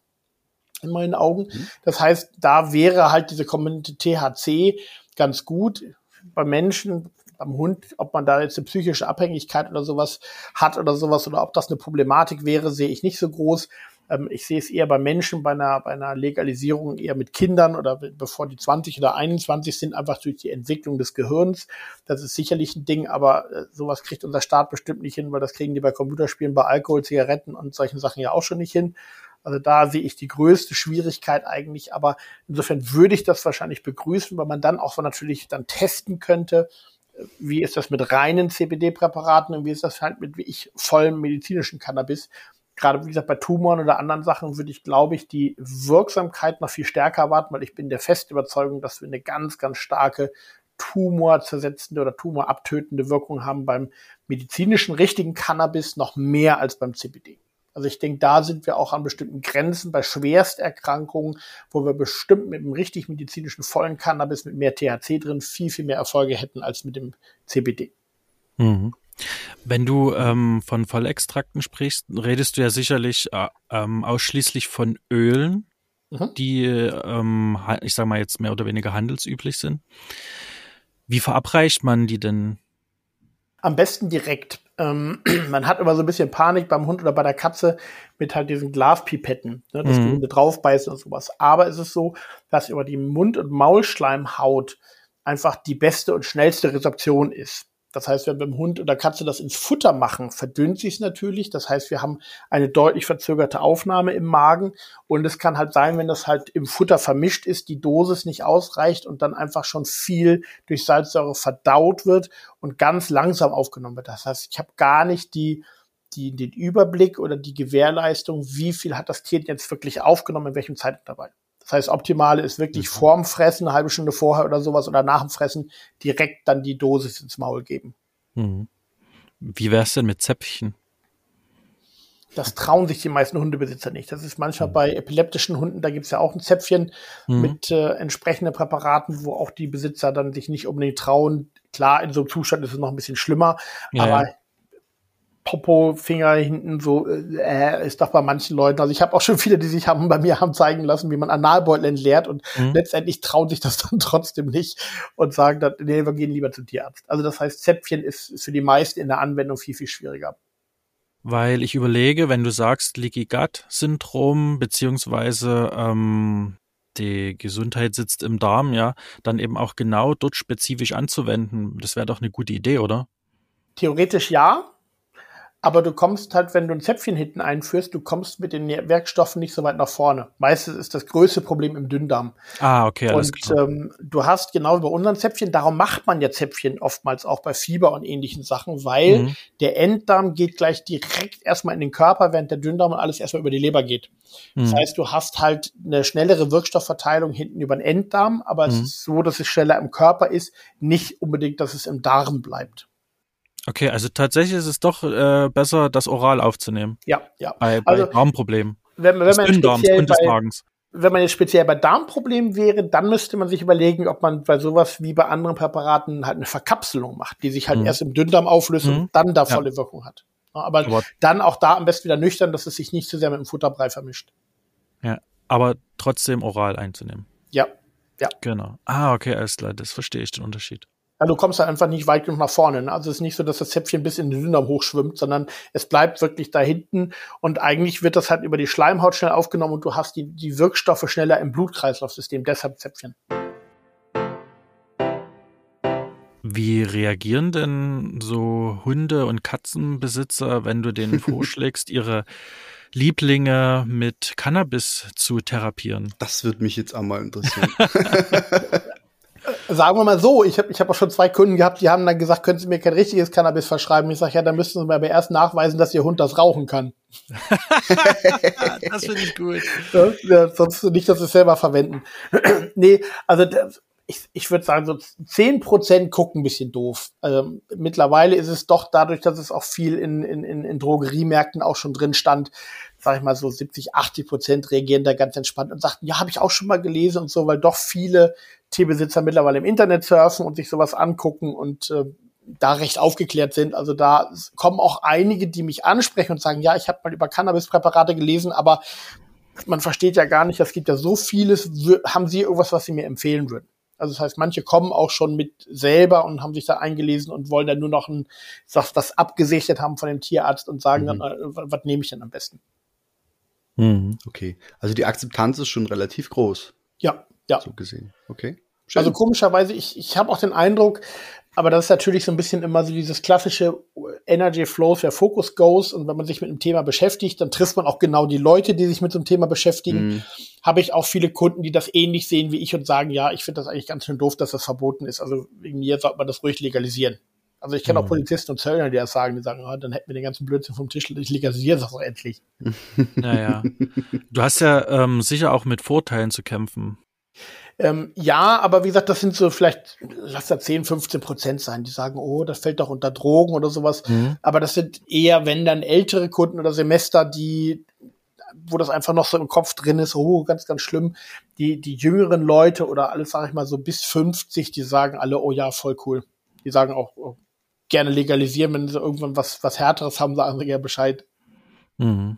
in meinen Augen. Mhm. Das heißt, da wäre halt diese Komponente THC ganz gut. Bei Menschen, beim Hund, ob man da jetzt eine psychische Abhängigkeit oder sowas hat oder sowas oder ob das eine Problematik wäre, sehe ich nicht so groß. Ähm, ich sehe es eher bei Menschen, bei einer, bei einer Legalisierung eher mit Kindern oder bevor die 20 oder 21 sind, einfach durch die Entwicklung des Gehirns. Das ist sicherlich ein Ding, aber äh, sowas kriegt unser Staat bestimmt nicht hin, weil das kriegen die bei Computerspielen, bei Alkohol, Zigaretten und solchen Sachen ja auch schon nicht hin. Also da sehe ich die größte Schwierigkeit eigentlich, aber insofern würde ich das wahrscheinlich begrüßen, weil man dann auch natürlich dann testen könnte, wie ist das mit reinen CBD-Präparaten und wie ist das halt mit wie ich vollem medizinischen Cannabis gerade wie gesagt bei Tumoren oder anderen Sachen würde ich, glaube ich, die Wirksamkeit noch viel stärker erwarten, weil ich bin der festen Überzeugung, dass wir eine ganz, ganz starke tumorzersetzende oder tumorabtötende Wirkung haben beim medizinischen richtigen Cannabis noch mehr als beim CBD. Also ich denke, da sind wir auch an bestimmten Grenzen bei Schwersterkrankungen, wo wir bestimmt mit dem richtig medizinischen vollen Cannabis mit mehr THC drin viel, viel mehr Erfolge hätten als mit dem CBD. Mhm. Wenn du ähm, von Vollextrakten sprichst, redest du ja sicherlich äh, ähm, ausschließlich von Ölen, mhm. die, ähm, ich sage mal jetzt mehr oder weniger handelsüblich sind. Wie verabreicht man die denn? Am besten direkt. Ähm, man hat immer so ein bisschen Panik beim Hund oder bei der Katze mit halt diesen Glaspipetten, ne, dass mhm. die Hunde draufbeißen und sowas. Aber es ist so, dass über die Mund- und Maulschleimhaut einfach die beste und schnellste Resorption ist. Das heißt, wenn wir beim Hund oder Katze das ins Futter machen, verdünnt sich es natürlich. Das heißt, wir haben eine deutlich verzögerte Aufnahme im Magen. Und es kann halt sein, wenn das halt im Futter vermischt ist, die Dosis nicht ausreicht und dann einfach schon viel durch Salzsäure verdaut wird und ganz langsam aufgenommen wird. Das heißt, ich habe gar nicht die, die, den Überblick oder die Gewährleistung, wie viel hat das Tier jetzt wirklich aufgenommen, in welchem Zeitintervall. Das heißt, optimale ist wirklich mhm. vorm Fressen, eine halbe Stunde vorher oder sowas oder nach dem Fressen direkt dann die Dosis ins Maul geben. Mhm. Wie wär's denn mit Zäpfchen? Das trauen sich die meisten Hundebesitzer nicht. Das ist manchmal mhm. bei epileptischen Hunden, da gibt's ja auch ein Zäpfchen mhm. mit äh, entsprechenden Präparaten, wo auch die Besitzer dann sich nicht unbedingt trauen. Klar, in so einem Zustand ist es noch ein bisschen schlimmer, ja, aber ja. Popo-Finger hinten so äh, ist doch bei manchen Leuten. Also ich habe auch schon viele, die sich haben bei mir haben zeigen lassen, wie man Analbeutel entleert und mhm. letztendlich trauen sich das dann trotzdem nicht und sagen dann, nee, wir gehen lieber zum Tierarzt. Also das heißt, Zäpfchen ist, ist für die meisten in der Anwendung viel, viel schwieriger. Weil ich überlege, wenn du sagst Leaky Gut Syndrom, beziehungsweise ähm, die Gesundheit sitzt im Darm, ja, dann eben auch genau dort spezifisch anzuwenden. Das wäre doch eine gute Idee, oder? Theoretisch ja, aber du kommst halt, wenn du ein Zäpfchen hinten einführst, du kommst mit den Werkstoffen nicht so weit nach vorne. Meistens ist das größte Problem im Dünndarm. Ah, okay, alles und, klar. Ähm, du hast genau wie bei unseren Zäpfchen, darum macht man ja Zäpfchen oftmals auch bei Fieber und ähnlichen Sachen, weil mhm. der Enddarm geht gleich direkt erstmal in den Körper, während der Dünndarm und alles erstmal über die Leber geht. Mhm. Das heißt, du hast halt eine schnellere Wirkstoffverteilung hinten über den Enddarm, aber mhm. es ist so, dass es schneller im Körper ist, nicht unbedingt, dass es im Darm bleibt. Okay, also tatsächlich ist es doch äh, besser, das oral aufzunehmen. Ja, ja. Bei, bei also, Darmproblemen. Wenn, wenn man speziell und des Magens. Wenn man jetzt speziell bei Darmproblemen wäre, dann müsste man sich überlegen, ob man bei sowas wie bei anderen Präparaten halt eine Verkapselung macht, die sich halt mhm. erst im Dünndarm auflöst mhm. und dann da volle ja. Wirkung hat. Aber, aber dann auch da am besten wieder nüchtern, dass es sich nicht zu sehr mit dem Futterbrei vermischt. Ja, aber trotzdem oral einzunehmen. Ja, ja. Genau. Ah, okay, alles klar, das verstehe ich den Unterschied. Ja, du kommst halt einfach nicht weit genug nach vorne. Ne? Also es ist nicht so, dass das Zäpfchen bis in den Dünndarm hochschwimmt, sondern es bleibt wirklich da hinten und eigentlich wird das halt über die Schleimhaut schnell aufgenommen und du hast die, die Wirkstoffe schneller im Blutkreislaufsystem, deshalb Zäpfchen. Wie reagieren denn so Hunde- und Katzenbesitzer, wenn du denen vorschlägst, ihre Lieblinge mit Cannabis zu therapieren? Das würde mich jetzt einmal interessieren. Sagen wir mal so, ich habe ich hab auch schon zwei Kunden gehabt, die haben dann gesagt, können Sie mir kein richtiges Cannabis verschreiben? Ich sage, ja, dann müssten Sie mir aber erst nachweisen, dass Ihr Hund das rauchen kann. das finde ich gut. Ja, ja, sonst nicht, dass Sie es selber verwenden. nee, also ich, ich würde sagen, so zehn Prozent gucken ein bisschen doof. Also, mittlerweile ist es doch dadurch, dass es auch viel in, in, in Drogeriemärkten auch schon drin stand, sage ich mal so 70, 80 Prozent reagieren da ganz entspannt und sagten, ja, habe ich auch schon mal gelesen und so, weil doch viele Tierbesitzer mittlerweile im Internet surfen und sich sowas angucken und äh, da recht aufgeklärt sind. Also da kommen auch einige, die mich ansprechen und sagen, ja, ich habe mal über Cannabispräparate gelesen, aber man versteht ja gar nicht, es gibt ja so vieles. Haben Sie irgendwas, was Sie mir empfehlen würden? Also das heißt, manche kommen auch schon mit selber und haben sich da eingelesen und wollen dann nur noch ein, was, was abgesichtet haben von dem Tierarzt und sagen mhm. dann, äh, was nehme ich denn am besten? Mhm. Okay. Also die Akzeptanz ist schon relativ groß. Ja, ja. So gesehen. Okay. Schön. Also komischerweise, ich, ich habe auch den Eindruck, aber das ist natürlich so ein bisschen immer so dieses klassische Energy Flows, wer Focus goes. Und wenn man sich mit einem Thema beschäftigt, dann trifft man auch genau die Leute, die sich mit so einem Thema beschäftigen. Mhm. Habe ich auch viele Kunden, die das ähnlich sehen wie ich und sagen, ja, ich finde das eigentlich ganz schön doof, dass das verboten ist. Also wegen mir sollte man das ruhig legalisieren. Also ich kenne mhm. auch Polizisten und Zöllner, die das sagen, die sagen, oh, dann hätten wir den ganzen Blödsinn vom Tisch, ich legalisiere das auch endlich. Naja. Du hast ja ähm, sicher auch mit Vorteilen zu kämpfen. Ähm, ja, aber wie gesagt, das sind so vielleicht, lass da 10, 15 Prozent sein, die sagen, oh, das fällt doch unter Drogen oder sowas. Mhm. Aber das sind eher, wenn dann ältere Kunden oder Semester, die, wo das einfach noch so im Kopf drin ist, oh, ganz, ganz schlimm. Die, die jüngeren Leute oder alles, sag ich mal, so bis 50, die sagen alle, oh ja, voll cool. Die sagen auch, oh, gerne legalisieren, wenn sie irgendwann was, was Härteres haben, sagen sie ja Bescheid. Mhm.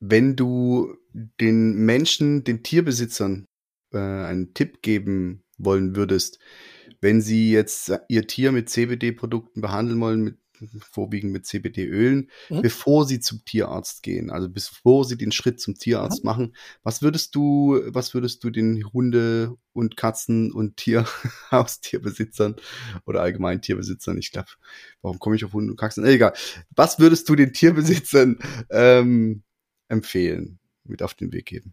Wenn du den Menschen, den Tierbesitzern äh, einen Tipp geben wollen würdest, wenn sie jetzt ihr Tier mit CBD-Produkten behandeln wollen, mit, vorwiegend mit CBD-Ölen, mhm. bevor sie zum Tierarzt gehen, also bevor sie den Schritt zum Tierarzt mhm. machen, was würdest du, was würdest du den Hunde- und Katzen- und Tier, Haustierbesitzern oder allgemein Tierbesitzern, ich glaube, warum komme ich auf Hunde und Katzen? Egal. Was würdest du den Tierbesitzern ähm, empfehlen, mit auf den Weg geben?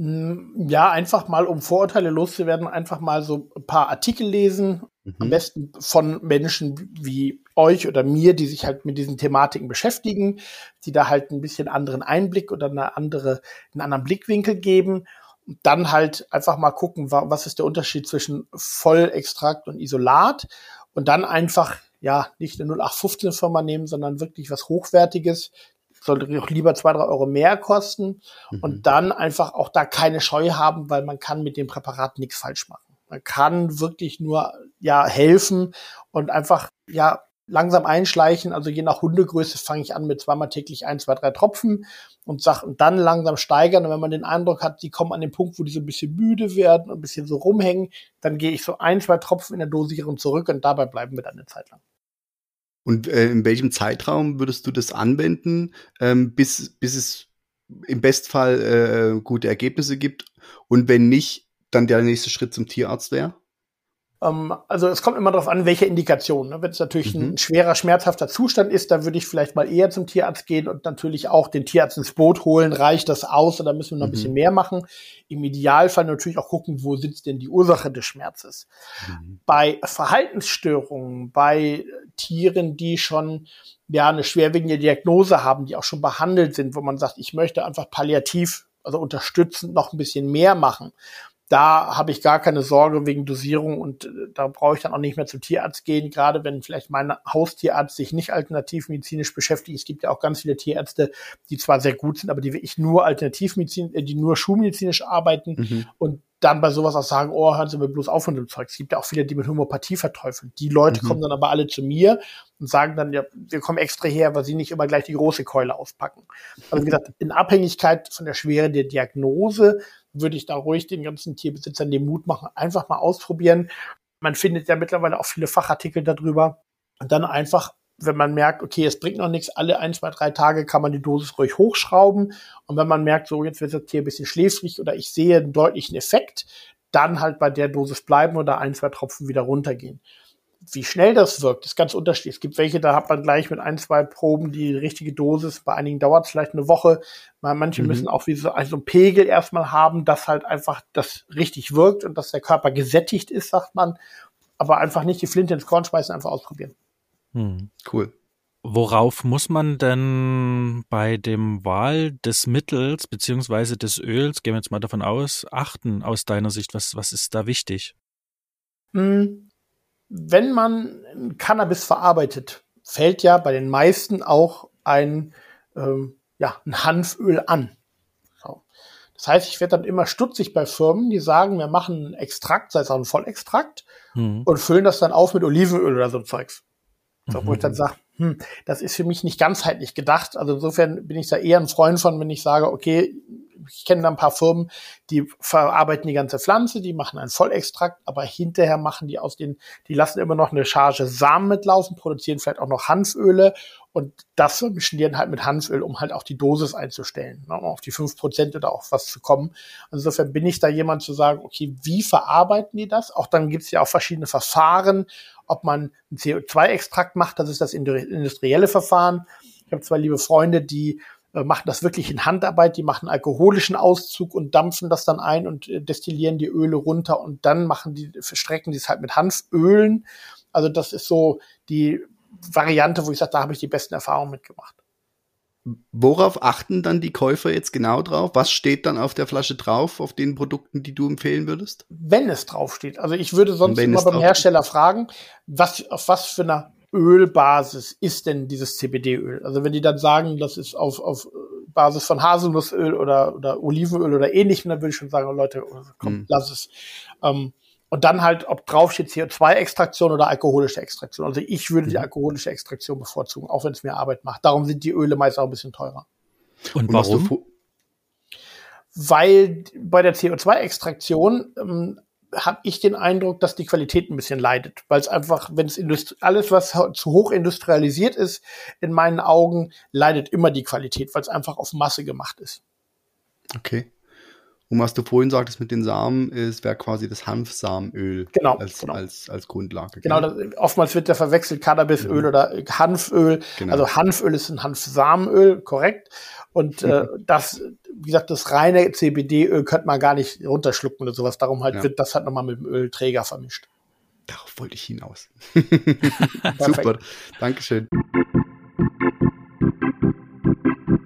Mm, ja, einfach mal, um Vorurteile loszuwerden, einfach mal so ein paar Artikel lesen. Mhm. Am besten von Menschen wie euch oder mir, die sich halt mit diesen Thematiken beschäftigen, die da halt ein bisschen anderen Einblick oder eine andere, einen anderen Blickwinkel geben. Und dann halt einfach mal gucken, was ist der Unterschied zwischen Vollextrakt und Isolat. Und dann einfach, ja, nicht eine 0815 Firma nehmen, sondern wirklich was Hochwertiges, sollte auch lieber zwei, drei Euro mehr kosten mhm. und dann einfach auch da keine Scheu haben, weil man kann mit dem Präparat nichts falsch machen. Man kann wirklich nur ja helfen und einfach ja langsam einschleichen. Also je nach Hundegröße fange ich an mit zweimal täglich ein, zwei, drei Tropfen und sag, und dann langsam steigern. Und wenn man den Eindruck hat, die kommen an den Punkt, wo die so ein bisschen müde werden und ein bisschen so rumhängen, dann gehe ich so ein, zwei Tropfen in der Dosierung zurück und dabei bleiben wir dann eine Zeit lang. Und äh, in welchem Zeitraum würdest du das anwenden, ähm, bis, bis es im Bestfall äh, gute Ergebnisse gibt? Und wenn nicht, dann der nächste Schritt zum Tierarzt wäre? Ähm, also es kommt immer darauf an, welche Indikation. Ne? Wenn es natürlich mhm. ein schwerer, schmerzhafter Zustand ist, dann würde ich vielleicht mal eher zum Tierarzt gehen und natürlich auch den Tierarzt ins Boot holen. Reicht das aus oder müssen wir noch ein bisschen mhm. mehr machen? Im Idealfall natürlich auch gucken, wo sitzt denn die Ursache des Schmerzes. Mhm. Bei Verhaltensstörungen, bei Tieren, die schon ja eine schwerwiegende Diagnose haben, die auch schon behandelt sind, wo man sagt, ich möchte einfach palliativ also unterstützend noch ein bisschen mehr machen da habe ich gar keine Sorge wegen Dosierung und äh, da brauche ich dann auch nicht mehr zum Tierarzt gehen, gerade wenn vielleicht mein Haustierarzt sich nicht alternativmedizinisch beschäftigt. Es gibt ja auch ganz viele Tierärzte, die zwar sehr gut sind, aber die wirklich nur alternativmedizin, äh, die nur schulmedizinisch arbeiten mhm. und dann bei sowas auch sagen, oh, hören Sie mir bloß auf von dem Zeug. Es gibt ja auch viele, die mit Homöopathie verteufeln. Die Leute mhm. kommen dann aber alle zu mir und sagen dann, ja, wir kommen extra her, weil sie nicht immer gleich die große Keule auspacken. Also wie gesagt, in Abhängigkeit von der Schwere der Diagnose würde ich da ruhig den ganzen Tierbesitzern den Mut machen, einfach mal ausprobieren. Man findet ja mittlerweile auch viele Fachartikel darüber. Und dann einfach, wenn man merkt, okay, es bringt noch nichts, alle ein, zwei, drei Tage kann man die Dosis ruhig hochschrauben. Und wenn man merkt, so jetzt wird das Tier ein bisschen schläfrig oder ich sehe einen deutlichen Effekt, dann halt bei der Dosis bleiben oder ein, zwei Tropfen wieder runtergehen. Wie schnell das wirkt, ist ganz unterschiedlich. Es gibt welche, da hat man gleich mit ein, zwei Proben die richtige Dosis. Bei einigen dauert es vielleicht eine Woche. Manche mhm. müssen auch wie so also einen Pegel erstmal haben, dass halt einfach das richtig wirkt und dass der Körper gesättigt ist, sagt man. Aber einfach nicht die Flinte ins Korn schmeißen, einfach ausprobieren. Mhm. Cool. Worauf muss man denn bei dem Wahl des Mittels beziehungsweise des Öls, gehen wir jetzt mal davon aus, achten aus deiner Sicht? Was, was ist da wichtig? Mhm wenn man Cannabis verarbeitet, fällt ja bei den meisten auch ein, ähm, ja, ein Hanföl an. So. Das heißt, ich werde dann immer stutzig bei Firmen, die sagen, wir machen einen Extrakt, sei es auch ein Vollextrakt, mhm. und füllen das dann auf mit Olivenöl oder so Zeugs. So, mhm. Wo ich dann sage, hm, das ist für mich nicht ganzheitlich gedacht. Also insofern bin ich da eher ein Freund von, wenn ich sage, okay, ich kenne da ein paar Firmen, die verarbeiten die ganze Pflanze, die machen einen Vollextrakt, aber hinterher machen die aus den, die lassen immer noch eine Charge Samen mitlaufen, produzieren vielleicht auch noch Hanföle und das mischen die dann halt mit Hanföl, um halt auch die Dosis einzustellen, ne, um auf die fünf Prozent oder auch was zu kommen. Also insofern bin ich da jemand zu sagen, okay, wie verarbeiten die das? Auch dann gibt es ja auch verschiedene Verfahren, ob man einen CO2-Extrakt macht, das ist das industrielle Verfahren. Ich habe zwei liebe Freunde, die äh, machen das wirklich in Handarbeit, die machen alkoholischen Auszug und dampfen das dann ein und äh, destillieren die Öle runter und dann machen die, verstrecken die es halt mit Hanfölen. Also das ist so die Variante, wo ich sage, da habe ich die besten Erfahrungen mitgemacht. Worauf achten dann die Käufer jetzt genau drauf? Was steht dann auf der Flasche drauf, auf den Produkten, die du empfehlen würdest? Wenn es draufsteht. Also ich würde sonst immer beim Hersteller fragen, was, auf was für einer Ölbasis ist denn dieses CBD-Öl? Also wenn die dann sagen, das ist auf, auf Basis von Haselnussöl oder, oder Olivenöl oder ähnlichem, dann würde ich schon sagen, oh Leute, komm, hm. lass es. Ähm, und dann halt, ob drauf steht CO2-Extraktion oder alkoholische Extraktion. Also ich würde die mhm. alkoholische Extraktion bevorzugen, auch wenn es mir Arbeit macht. Darum sind die Öle meist auch ein bisschen teurer. Und warum? Weil bei der CO2-Extraktion ähm, habe ich den Eindruck, dass die Qualität ein bisschen leidet, weil es einfach, wenn es alles, was zu hoch industrialisiert ist, in meinen Augen leidet immer die Qualität, weil es einfach auf Masse gemacht ist. Okay. Und was du vorhin sagtest mit den Samen, es wäre quasi das Hanfsamenöl genau, als, genau. als, als Grundlage. Genau, das, oftmals wird da verwechselt Cannabisöl mhm. oder Hanföl. Genau. Also Hanföl ist ein Hanfsamenöl, korrekt. Und äh, das, wie gesagt, das reine CBD-Öl könnte man gar nicht runterschlucken oder sowas. Darum halt ja. wird das halt nochmal mit dem Ölträger vermischt. Darauf wollte ich hinaus. Super, Dankeschön.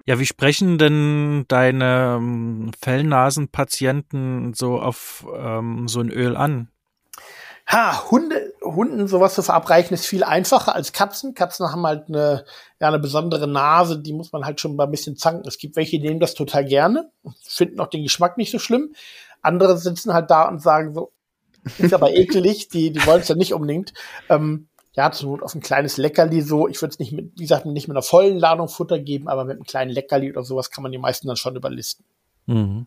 Ja, wie sprechen denn deine ähm, Fellnasenpatienten so auf ähm, so ein Öl an? Ha, Hunde, Hunden sowas zu verabreichen ist viel einfacher als Katzen. Katzen haben halt eine, ja, eine besondere Nase, die muss man halt schon mal ein bisschen zanken. Es gibt welche, die nehmen das total gerne, finden auch den Geschmack nicht so schlimm. Andere sitzen halt da und sagen so, ist aber ekelig, die, die wollen es ja nicht unbedingt. Ähm, ja, zur Not auf ein kleines Leckerli so. Ich würde es nicht mit, wie gesagt, nicht mit einer vollen Ladung Futter geben, aber mit einem kleinen Leckerli oder sowas kann man die meisten dann schon überlisten. Mhm.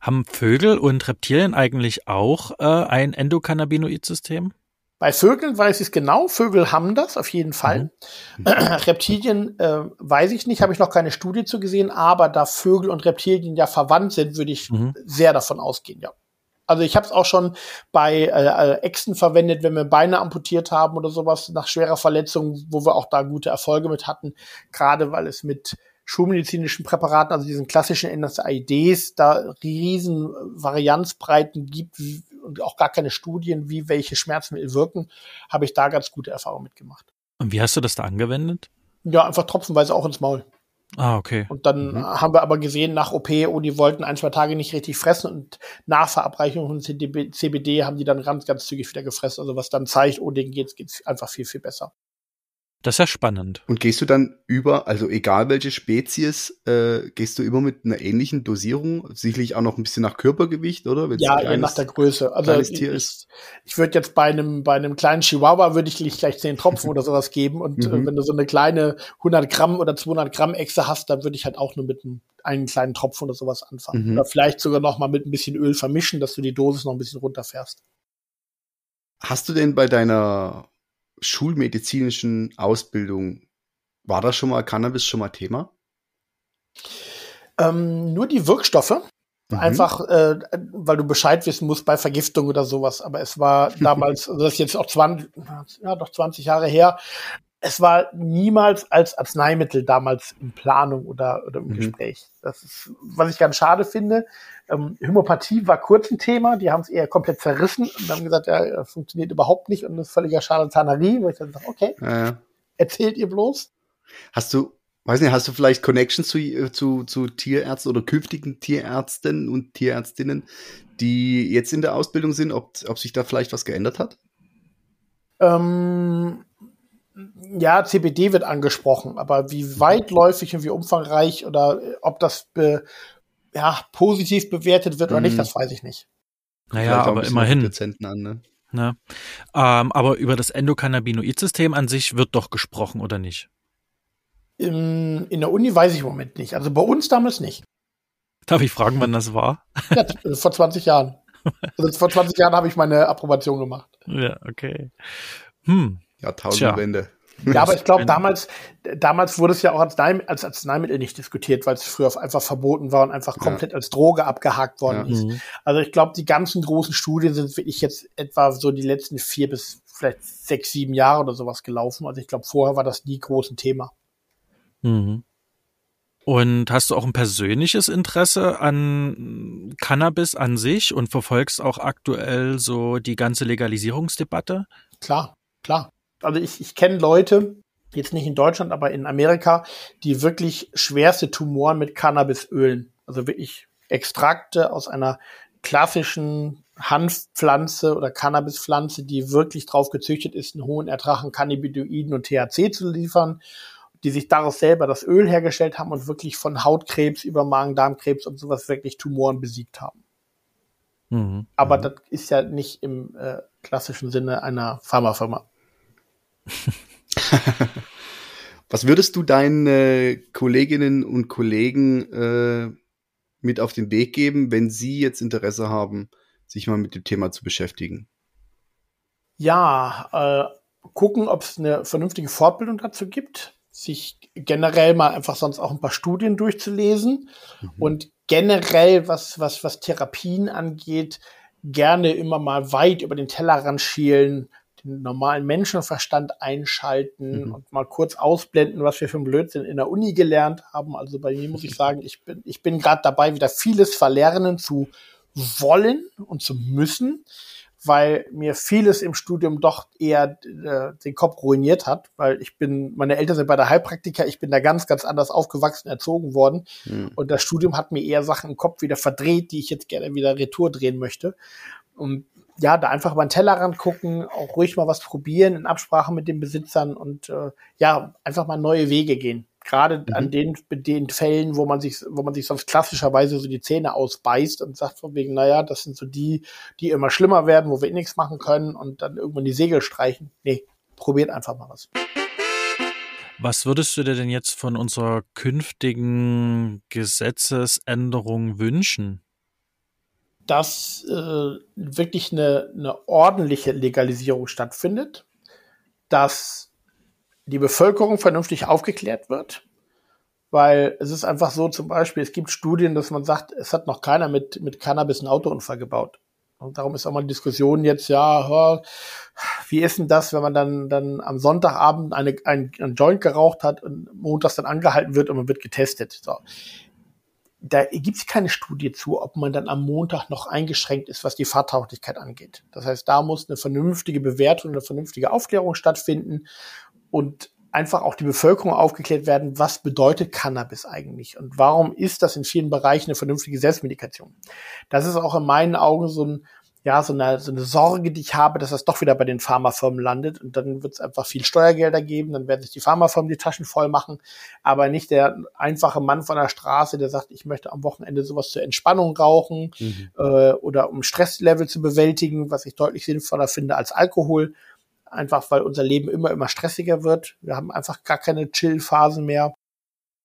Haben Vögel und Reptilien eigentlich auch äh, ein Endokannabinoid-System? Bei Vögeln weiß ich es genau. Vögel haben das auf jeden Fall. Mhm. Reptilien äh, weiß ich nicht, habe ich noch keine Studie zu gesehen, aber da Vögel und Reptilien ja verwandt sind, würde ich mhm. sehr davon ausgehen, ja. Also ich habe es auch schon bei äh, Äxten verwendet, wenn wir Beine amputiert haben oder sowas nach schwerer Verletzung, wo wir auch da gute Erfolge mit hatten, gerade weil es mit schulmedizinischen Präparaten, also diesen klassischen NSAIDs, da riesen Varianzbreiten gibt und auch gar keine Studien, wie welche Schmerzmittel wirken, habe ich da ganz gute Erfahrungen mitgemacht. Und wie hast du das da angewendet? Ja, einfach tropfenweise auch ins Maul. Ah, okay. Und dann mhm. haben wir aber gesehen, nach OP, oh, die wollten ein, zwei Tage nicht richtig fressen und nach Verabreichung von CBD haben die dann ganz, ganz zügig wieder gefressen. Also was dann zeigt, oh, denen geht's, geht's einfach viel, viel besser. Das ist ja spannend. Und gehst du dann über, also egal welche Spezies, äh, gehst du immer mit einer ähnlichen Dosierung? Sicherlich auch noch ein bisschen nach Körpergewicht, oder? Wenn's ja, kleines, nach der Größe. Also ich, Tier ist. ich würde jetzt bei einem, bei einem kleinen Chihuahua würde ich gleich zehn Tropfen oder sowas geben. Und äh, mhm. äh, wenn du so eine kleine 100 Gramm oder 200 Gramm Echse hast, dann würde ich halt auch nur mit einem, einen kleinen Tropfen oder sowas anfangen. Mhm. Oder vielleicht sogar noch mal mit ein bisschen Öl vermischen, dass du die Dosis noch ein bisschen runterfährst. Hast du denn bei deiner schulmedizinischen Ausbildung, war das schon mal Cannabis schon mal Thema? Ähm, nur die Wirkstoffe. Mhm. Einfach, äh, weil du Bescheid wissen musst bei Vergiftung oder sowas. Aber es war damals, also das ist jetzt auch 20, ja, doch 20 Jahre her, es war niemals als Arzneimittel damals in Planung oder, oder im mhm. Gespräch. Das ist, was ich ganz schade finde. Ähm, Hämopathie war kurz ein Thema, die haben es eher komplett zerrissen und haben gesagt, ja, funktioniert überhaupt nicht und das ist völliger Scharlatanerie, wo ich dann sage, okay, ja. erzählt ihr bloß. Hast du, weiß nicht, hast du vielleicht Connections zu, äh, zu, zu Tierärzten oder künftigen Tierärzten und Tierärztinnen, die jetzt in der Ausbildung sind, ob, ob sich da vielleicht was geändert hat? Ähm, ja, CBD wird angesprochen, aber wie weitläufig und wie umfangreich oder ob das be, ja, positiv bewertet wird oder nicht, mhm. das weiß ich nicht. Naja, aber immerhin. An, ne? Ne? Ähm, aber über das Endokannabinoid-System an sich wird doch gesprochen, oder nicht? In, in, der Uni weiß ich im Moment nicht. Also bei uns damals nicht. Darf ich fragen, wann das war? Ja, vor 20 Jahren. Also vor 20 Jahren habe ich meine Approbation gemacht. Ja, okay. Hm. Jahrtausendwende. Ja, aber ich glaube, damals, damals wurde es ja auch als, als Arzneimittel nicht diskutiert, weil es früher einfach verboten war und einfach komplett ja. als Droge abgehakt worden ja. ist. Mhm. Also ich glaube, die ganzen großen Studien sind wirklich jetzt etwa so die letzten vier bis vielleicht sechs, sieben Jahre oder sowas gelaufen. Also ich glaube, vorher war das nie groß ein Thema. Mhm. Und hast du auch ein persönliches Interesse an Cannabis an sich und verfolgst auch aktuell so die ganze Legalisierungsdebatte? Klar, klar. Also ich, ich kenne Leute, jetzt nicht in Deutschland, aber in Amerika, die wirklich schwerste Tumoren mit Cannabisölen, also wirklich Extrakte aus einer klassischen Hanfpflanze oder Cannabispflanze, die wirklich drauf gezüchtet ist, einen hohen Ertrag an Cannabinoiden und THC zu liefern, die sich daraus selber das Öl hergestellt haben und wirklich von Hautkrebs über Magen-Darm-Krebs und sowas wirklich Tumoren besiegt haben. Mhm. Aber mhm. das ist ja nicht im äh, klassischen Sinne einer Pharmafirma. Was würdest du deinen äh, Kolleginnen und Kollegen äh, mit auf den Weg geben, wenn sie jetzt Interesse haben, sich mal mit dem Thema zu beschäftigen? Ja, äh, gucken, ob es eine vernünftige Fortbildung dazu gibt, sich generell mal einfach sonst auch ein paar Studien durchzulesen mhm. und generell, was, was, was Therapien angeht, gerne immer mal weit über den Tellerrand schielen, den normalen Menschenverstand einschalten mhm. und mal kurz ausblenden, was wir für ein Blödsinn in der Uni gelernt haben. Also bei mir muss ich sagen, ich bin, ich bin gerade dabei, wieder vieles verlernen zu wollen und zu müssen, weil mir vieles im Studium doch eher äh, den Kopf ruiniert hat, weil ich bin, meine Eltern sind bei der Heilpraktiker, ich bin da ganz, ganz anders aufgewachsen, erzogen worden mhm. und das Studium hat mir eher Sachen im Kopf wieder verdreht, die ich jetzt gerne wieder retour drehen möchte. Und ja, da einfach mal einen Tellerrand gucken, auch ruhig mal was probieren in Absprache mit den Besitzern und äh, ja, einfach mal neue Wege gehen. Gerade mhm. an den, den Fällen, wo man sich, wo man sich sonst klassischerweise so die Zähne ausbeißt und sagt von wegen, naja, das sind so die, die immer schlimmer werden, wo wir eh nichts machen können und dann irgendwann die Segel streichen. Nee, probiert einfach mal was. Was würdest du dir denn jetzt von unserer künftigen Gesetzesänderung wünschen? Dass äh, wirklich eine, eine ordentliche Legalisierung stattfindet, dass die Bevölkerung vernünftig aufgeklärt wird, weil es ist einfach so, zum Beispiel, es gibt Studien, dass man sagt, es hat noch keiner mit, mit Cannabis einen Autounfall gebaut. Und darum ist auch mal die Diskussion jetzt, ja, wie ist denn das, wenn man dann, dann am Sonntagabend eine, ein, ein Joint geraucht hat und montags dann angehalten wird und man wird getestet. So. Da gibt es keine Studie zu, ob man dann am Montag noch eingeschränkt ist, was die Fahrtauglichkeit angeht. Das heißt, da muss eine vernünftige Bewertung, eine vernünftige Aufklärung stattfinden und einfach auch die Bevölkerung aufgeklärt werden, was bedeutet Cannabis eigentlich und warum ist das in vielen Bereichen eine vernünftige Selbstmedikation. Das ist auch in meinen Augen so ein ja, so eine, so eine Sorge, die ich habe, dass das doch wieder bei den Pharmafirmen landet und dann wird es einfach viel Steuergelder geben, dann werden sich die Pharmafirmen die Taschen voll machen, aber nicht der einfache Mann von der Straße, der sagt, ich möchte am Wochenende sowas zur Entspannung rauchen mhm. äh, oder um Stresslevel zu bewältigen, was ich deutlich sinnvoller finde als Alkohol, einfach weil unser Leben immer, immer stressiger wird. Wir haben einfach gar keine Chill-Phasen mehr.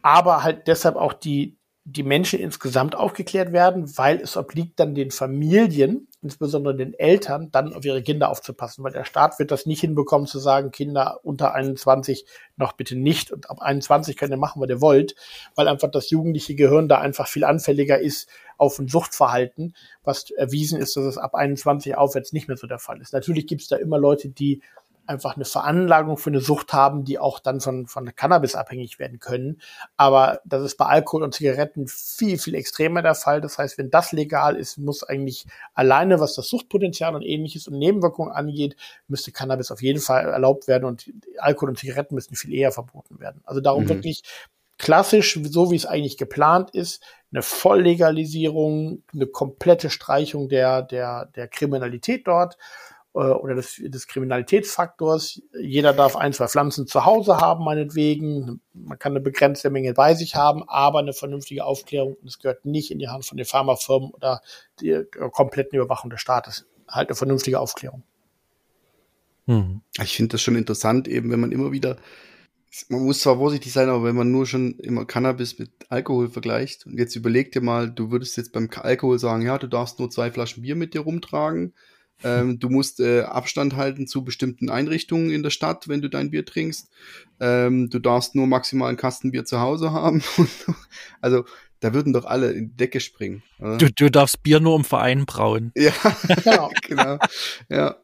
Aber halt deshalb auch die, die Menschen insgesamt aufgeklärt werden, weil es obliegt dann den Familien, insbesondere den Eltern, dann auf ihre Kinder aufzupassen, weil der Staat wird das nicht hinbekommen zu sagen, Kinder unter 21 noch bitte nicht und ab 21 könnt ihr machen, was ihr wollt, weil einfach das jugendliche Gehirn da einfach viel anfälliger ist auf ein Suchtverhalten, was erwiesen ist, dass es ab 21 aufwärts nicht mehr so der Fall ist. Natürlich gibt es da immer Leute, die einfach eine Veranlagung für eine Sucht haben, die auch dann von, von Cannabis abhängig werden können. Aber das ist bei Alkohol und Zigaretten viel, viel extremer der Fall. Das heißt, wenn das legal ist, muss eigentlich alleine, was das Suchtpotenzial und ähnliches und Nebenwirkungen angeht, müsste Cannabis auf jeden Fall erlaubt werden und Alkohol und Zigaretten müssten viel eher verboten werden. Also darum mhm. wirklich klassisch, so wie es eigentlich geplant ist, eine Volllegalisierung, eine komplette Streichung der, der, der Kriminalität dort äh, oder des, des Kriminalitätsfaktors. Jeder darf ein, zwei Pflanzen zu Hause haben, meinetwegen. Man kann eine begrenzte Menge bei sich haben, aber eine vernünftige Aufklärung. Und es gehört nicht in die Hand von den Pharmafirmen oder die äh, kompletten Überwachung des Staates. Halt eine vernünftige Aufklärung. Hm. Ich finde das schon interessant, eben wenn man immer wieder man muss zwar vorsichtig sein, aber wenn man nur schon immer Cannabis mit Alkohol vergleicht und jetzt überleg dir mal, du würdest jetzt beim Alkohol sagen, ja, du darfst nur zwei Flaschen Bier mit dir rumtragen ähm, du musst äh, Abstand halten zu bestimmten Einrichtungen in der Stadt, wenn du dein Bier trinkst. Ähm, du darfst nur maximal ein Kastenbier zu Hause haben. also da würden doch alle in die Decke springen. Du, du darfst Bier nur im Verein brauen. Ja, genau. genau. Ja.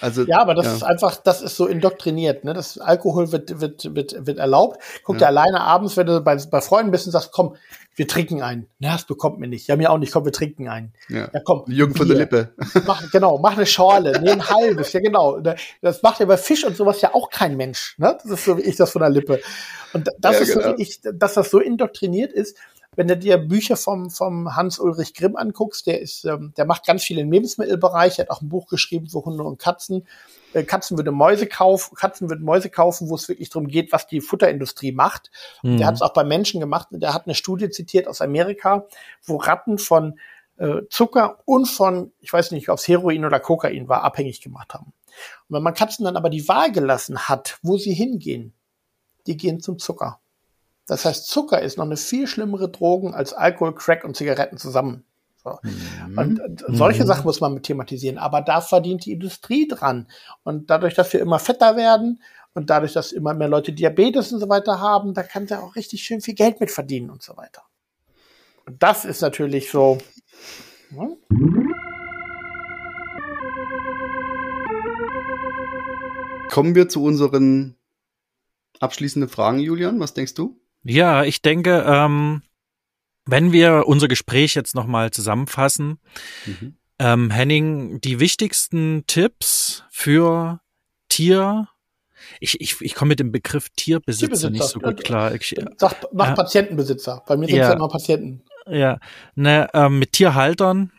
Also, ja, aber das ja. ist einfach, das ist so indoktriniert. Ne? Das Alkohol wird, wird, wird, wird erlaubt. Guck ja. dir alleine abends, wenn du bei, bei Freunden bist und sagst, komm, wir trinken einen. Na, das bekommt mir nicht. Ja, mir auch nicht. Komm, wir trinken einen. Ja, ja komm. Jürgen von der Lippe. Mach, genau, mach eine Schorle, nee, ein halbes. Ja, genau. Das macht ja bei Fisch und sowas ja auch kein Mensch. Ne? Das ist so wie ich das von der Lippe. Und das ja, ist genau. so, wie ich, dass das so indoktriniert ist wenn du dir Bücher vom, vom Hans-Ulrich Grimm anguckst, der ist, ähm, der macht ganz viel im Lebensmittelbereich, er hat auch ein Buch geschrieben für Hunde und Katzen. Äh, Katzen würde Mäuse kaufen, Katzen würden Mäuse kaufen, wo es wirklich darum geht, was die Futterindustrie macht. Mhm. Der hat es auch bei Menschen gemacht. Der hat eine Studie zitiert aus Amerika, wo Ratten von äh, Zucker und von, ich weiß nicht, ob es Heroin oder Kokain war, abhängig gemacht haben. Und wenn man Katzen dann aber die Wahl gelassen hat, wo sie hingehen, die gehen zum Zucker. Das heißt, Zucker ist noch eine viel schlimmere Drogen als Alkohol, Crack und Zigaretten zusammen. So. Mhm. Und solche mhm. Sachen muss man mit thematisieren. Aber da verdient die Industrie dran. Und dadurch, dass wir immer fetter werden und dadurch, dass immer mehr Leute Diabetes und so weiter haben, da kann sie auch richtig schön viel Geld mit verdienen und so weiter. Und das ist natürlich so. Ja. Kommen wir zu unseren abschließenden Fragen, Julian. Was denkst du? Ja, ich denke, ähm, wenn wir unser Gespräch jetzt nochmal zusammenfassen, mhm. ähm, Henning, die wichtigsten Tipps für Tier, ich, ich, ich komme mit dem Begriff Tierbesitzer, nicht so gut klar. Ich, Sag, mach äh, Patientenbesitzer. Bei mir sind es ja, ja immer Patienten. Ja, ne, ähm, mit Tierhaltern,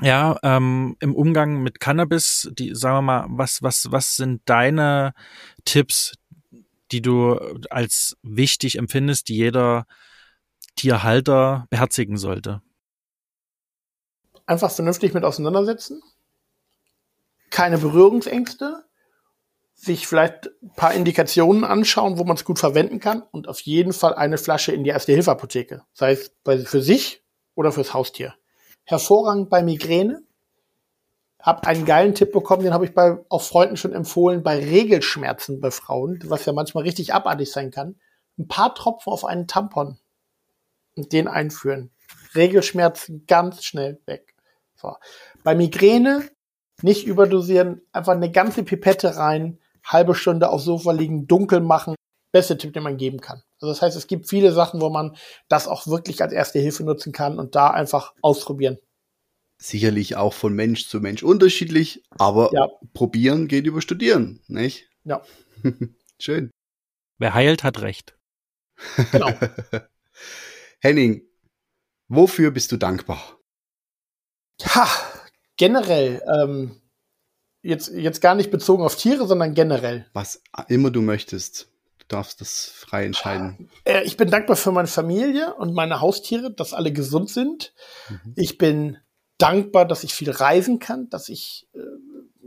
ja, ähm, im Umgang mit Cannabis, die, sagen wir mal, was, was, was sind deine Tipps, die du als wichtig empfindest, die jeder Tierhalter beherzigen sollte? Einfach vernünftig mit auseinandersetzen. Keine Berührungsängste. sich vielleicht ein paar Indikationen anschauen, wo man es gut verwenden kann und auf jeden Fall eine Flasche in die Erste-Hilfe-Apotheke, sei es für sich oder fürs Haustier. Hervorragend bei Migräne. Hab einen geilen Tipp bekommen, den habe ich bei auch Freunden schon empfohlen, bei Regelschmerzen bei Frauen, was ja manchmal richtig abartig sein kann. Ein paar Tropfen auf einen Tampon und den einführen. Regelschmerzen ganz schnell weg. So. Bei Migräne nicht überdosieren, einfach eine ganze Pipette rein, halbe Stunde aufs Sofa liegen, dunkel machen. Beste Tipp, den man geben kann. Also das heißt, es gibt viele Sachen, wo man das auch wirklich als erste Hilfe nutzen kann und da einfach ausprobieren. Sicherlich auch von Mensch zu Mensch unterschiedlich, aber ja. probieren geht über studieren, nicht? Ja. Schön. Wer heilt, hat recht. Genau. Henning, wofür bist du dankbar? Ha, generell, ähm, jetzt, jetzt gar nicht bezogen auf Tiere, sondern generell. Was immer du möchtest. Du darfst das frei entscheiden. Äh, ich bin dankbar für meine Familie und meine Haustiere, dass alle gesund sind. Mhm. Ich bin dankbar, dass ich viel reisen kann, dass ich äh,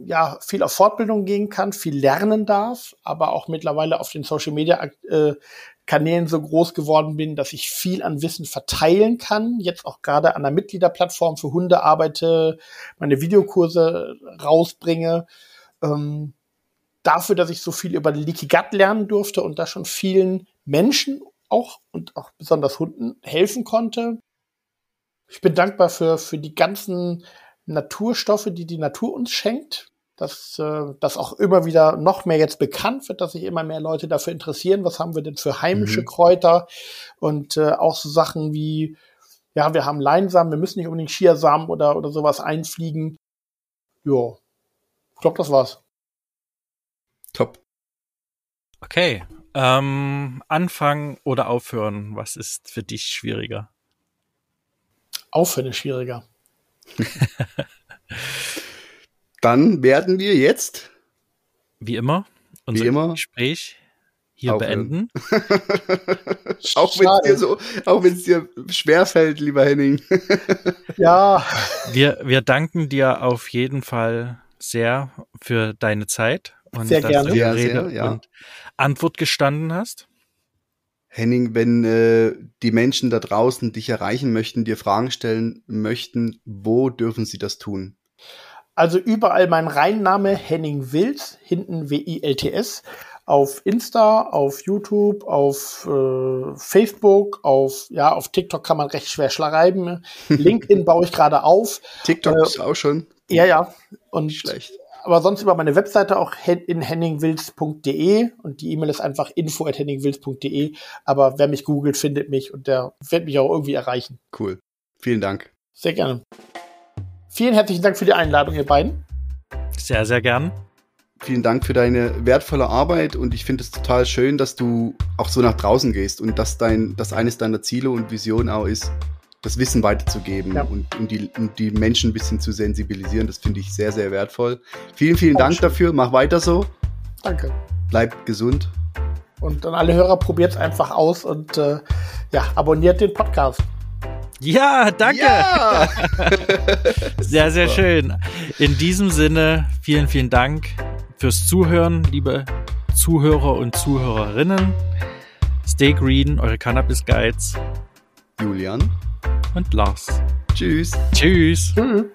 ja viel auf Fortbildung gehen kann, viel lernen darf, aber auch mittlerweile auf den Social Media äh, Kanälen so groß geworden bin, dass ich viel an Wissen verteilen kann. Jetzt auch gerade an der Mitgliederplattform für Hunde arbeite, meine Videokurse rausbringe. Ähm, dafür, dass ich so viel über Leaky Gut lernen durfte und da schon vielen Menschen auch und auch besonders Hunden helfen konnte. Ich bin dankbar für, für die ganzen Naturstoffe, die die Natur uns schenkt dass äh, das auch immer wieder noch mehr jetzt bekannt wird, dass sich immer mehr Leute dafür interessieren, was haben wir denn für heimische mhm. Kräuter und äh, auch so Sachen wie, ja, wir haben Leinsamen, wir müssen nicht unbedingt Chiasamen oder, oder sowas einfliegen. Ja, ich glaube, das war's. Top. Okay, ähm, anfangen oder aufhören, was ist für dich schwieriger? Aufhören ist schwieriger. Dann werden wir jetzt, wie immer, unser wie immer, Gespräch hier aufhören. beenden. auch wenn es dir so, auch wenn es dir schwerfällt, lieber Henning. ja. Wir, wir danken dir auf jeden Fall sehr für deine Zeit und sehr dass gerne. du ja, Rede sehr, ja. und Antwort gestanden hast. Henning, wenn äh, die Menschen da draußen dich erreichen möchten, dir Fragen stellen möchten, wo dürfen sie das tun? Also überall mein Reinname Henning Wild, hinten W-I-L-T-S. Auf Insta, auf YouTube, auf äh, Facebook, auf ja, auf TikTok kann man recht schwer schreiben. LinkedIn baue ich gerade auf. TikTok äh, ist auch schon. Ja, ja. Und schlecht. Aber sonst über meine Webseite auch in henningwils.de und die E-Mail ist einfach info at henningwils.de. Aber wer mich googelt, findet mich und der wird mich auch irgendwie erreichen. Cool. Vielen Dank. Sehr gerne. Vielen herzlichen Dank für die Einladung, ihr beiden. Sehr, sehr gern. Vielen Dank für deine wertvolle Arbeit und ich finde es total schön, dass du auch so nach draußen gehst und dass dein, dass eines deiner Ziele und Visionen auch ist, das Wissen weiterzugeben ja. und, und, die, und die Menschen ein bisschen zu sensibilisieren. Das finde ich sehr, sehr wertvoll. Vielen, vielen Dank dafür. Mach weiter so. Danke. Bleib gesund. Und an alle Hörer, probiert es einfach aus und äh, ja, abonniert den Podcast. Ja, danke. Ja. sehr, sehr schön. In diesem Sinne, vielen, vielen Dank fürs Zuhören, liebe Zuhörer und Zuhörerinnen. Stay green, eure Cannabis Guides. Julian und Lars. Tschüss. Tschüss. Mhm.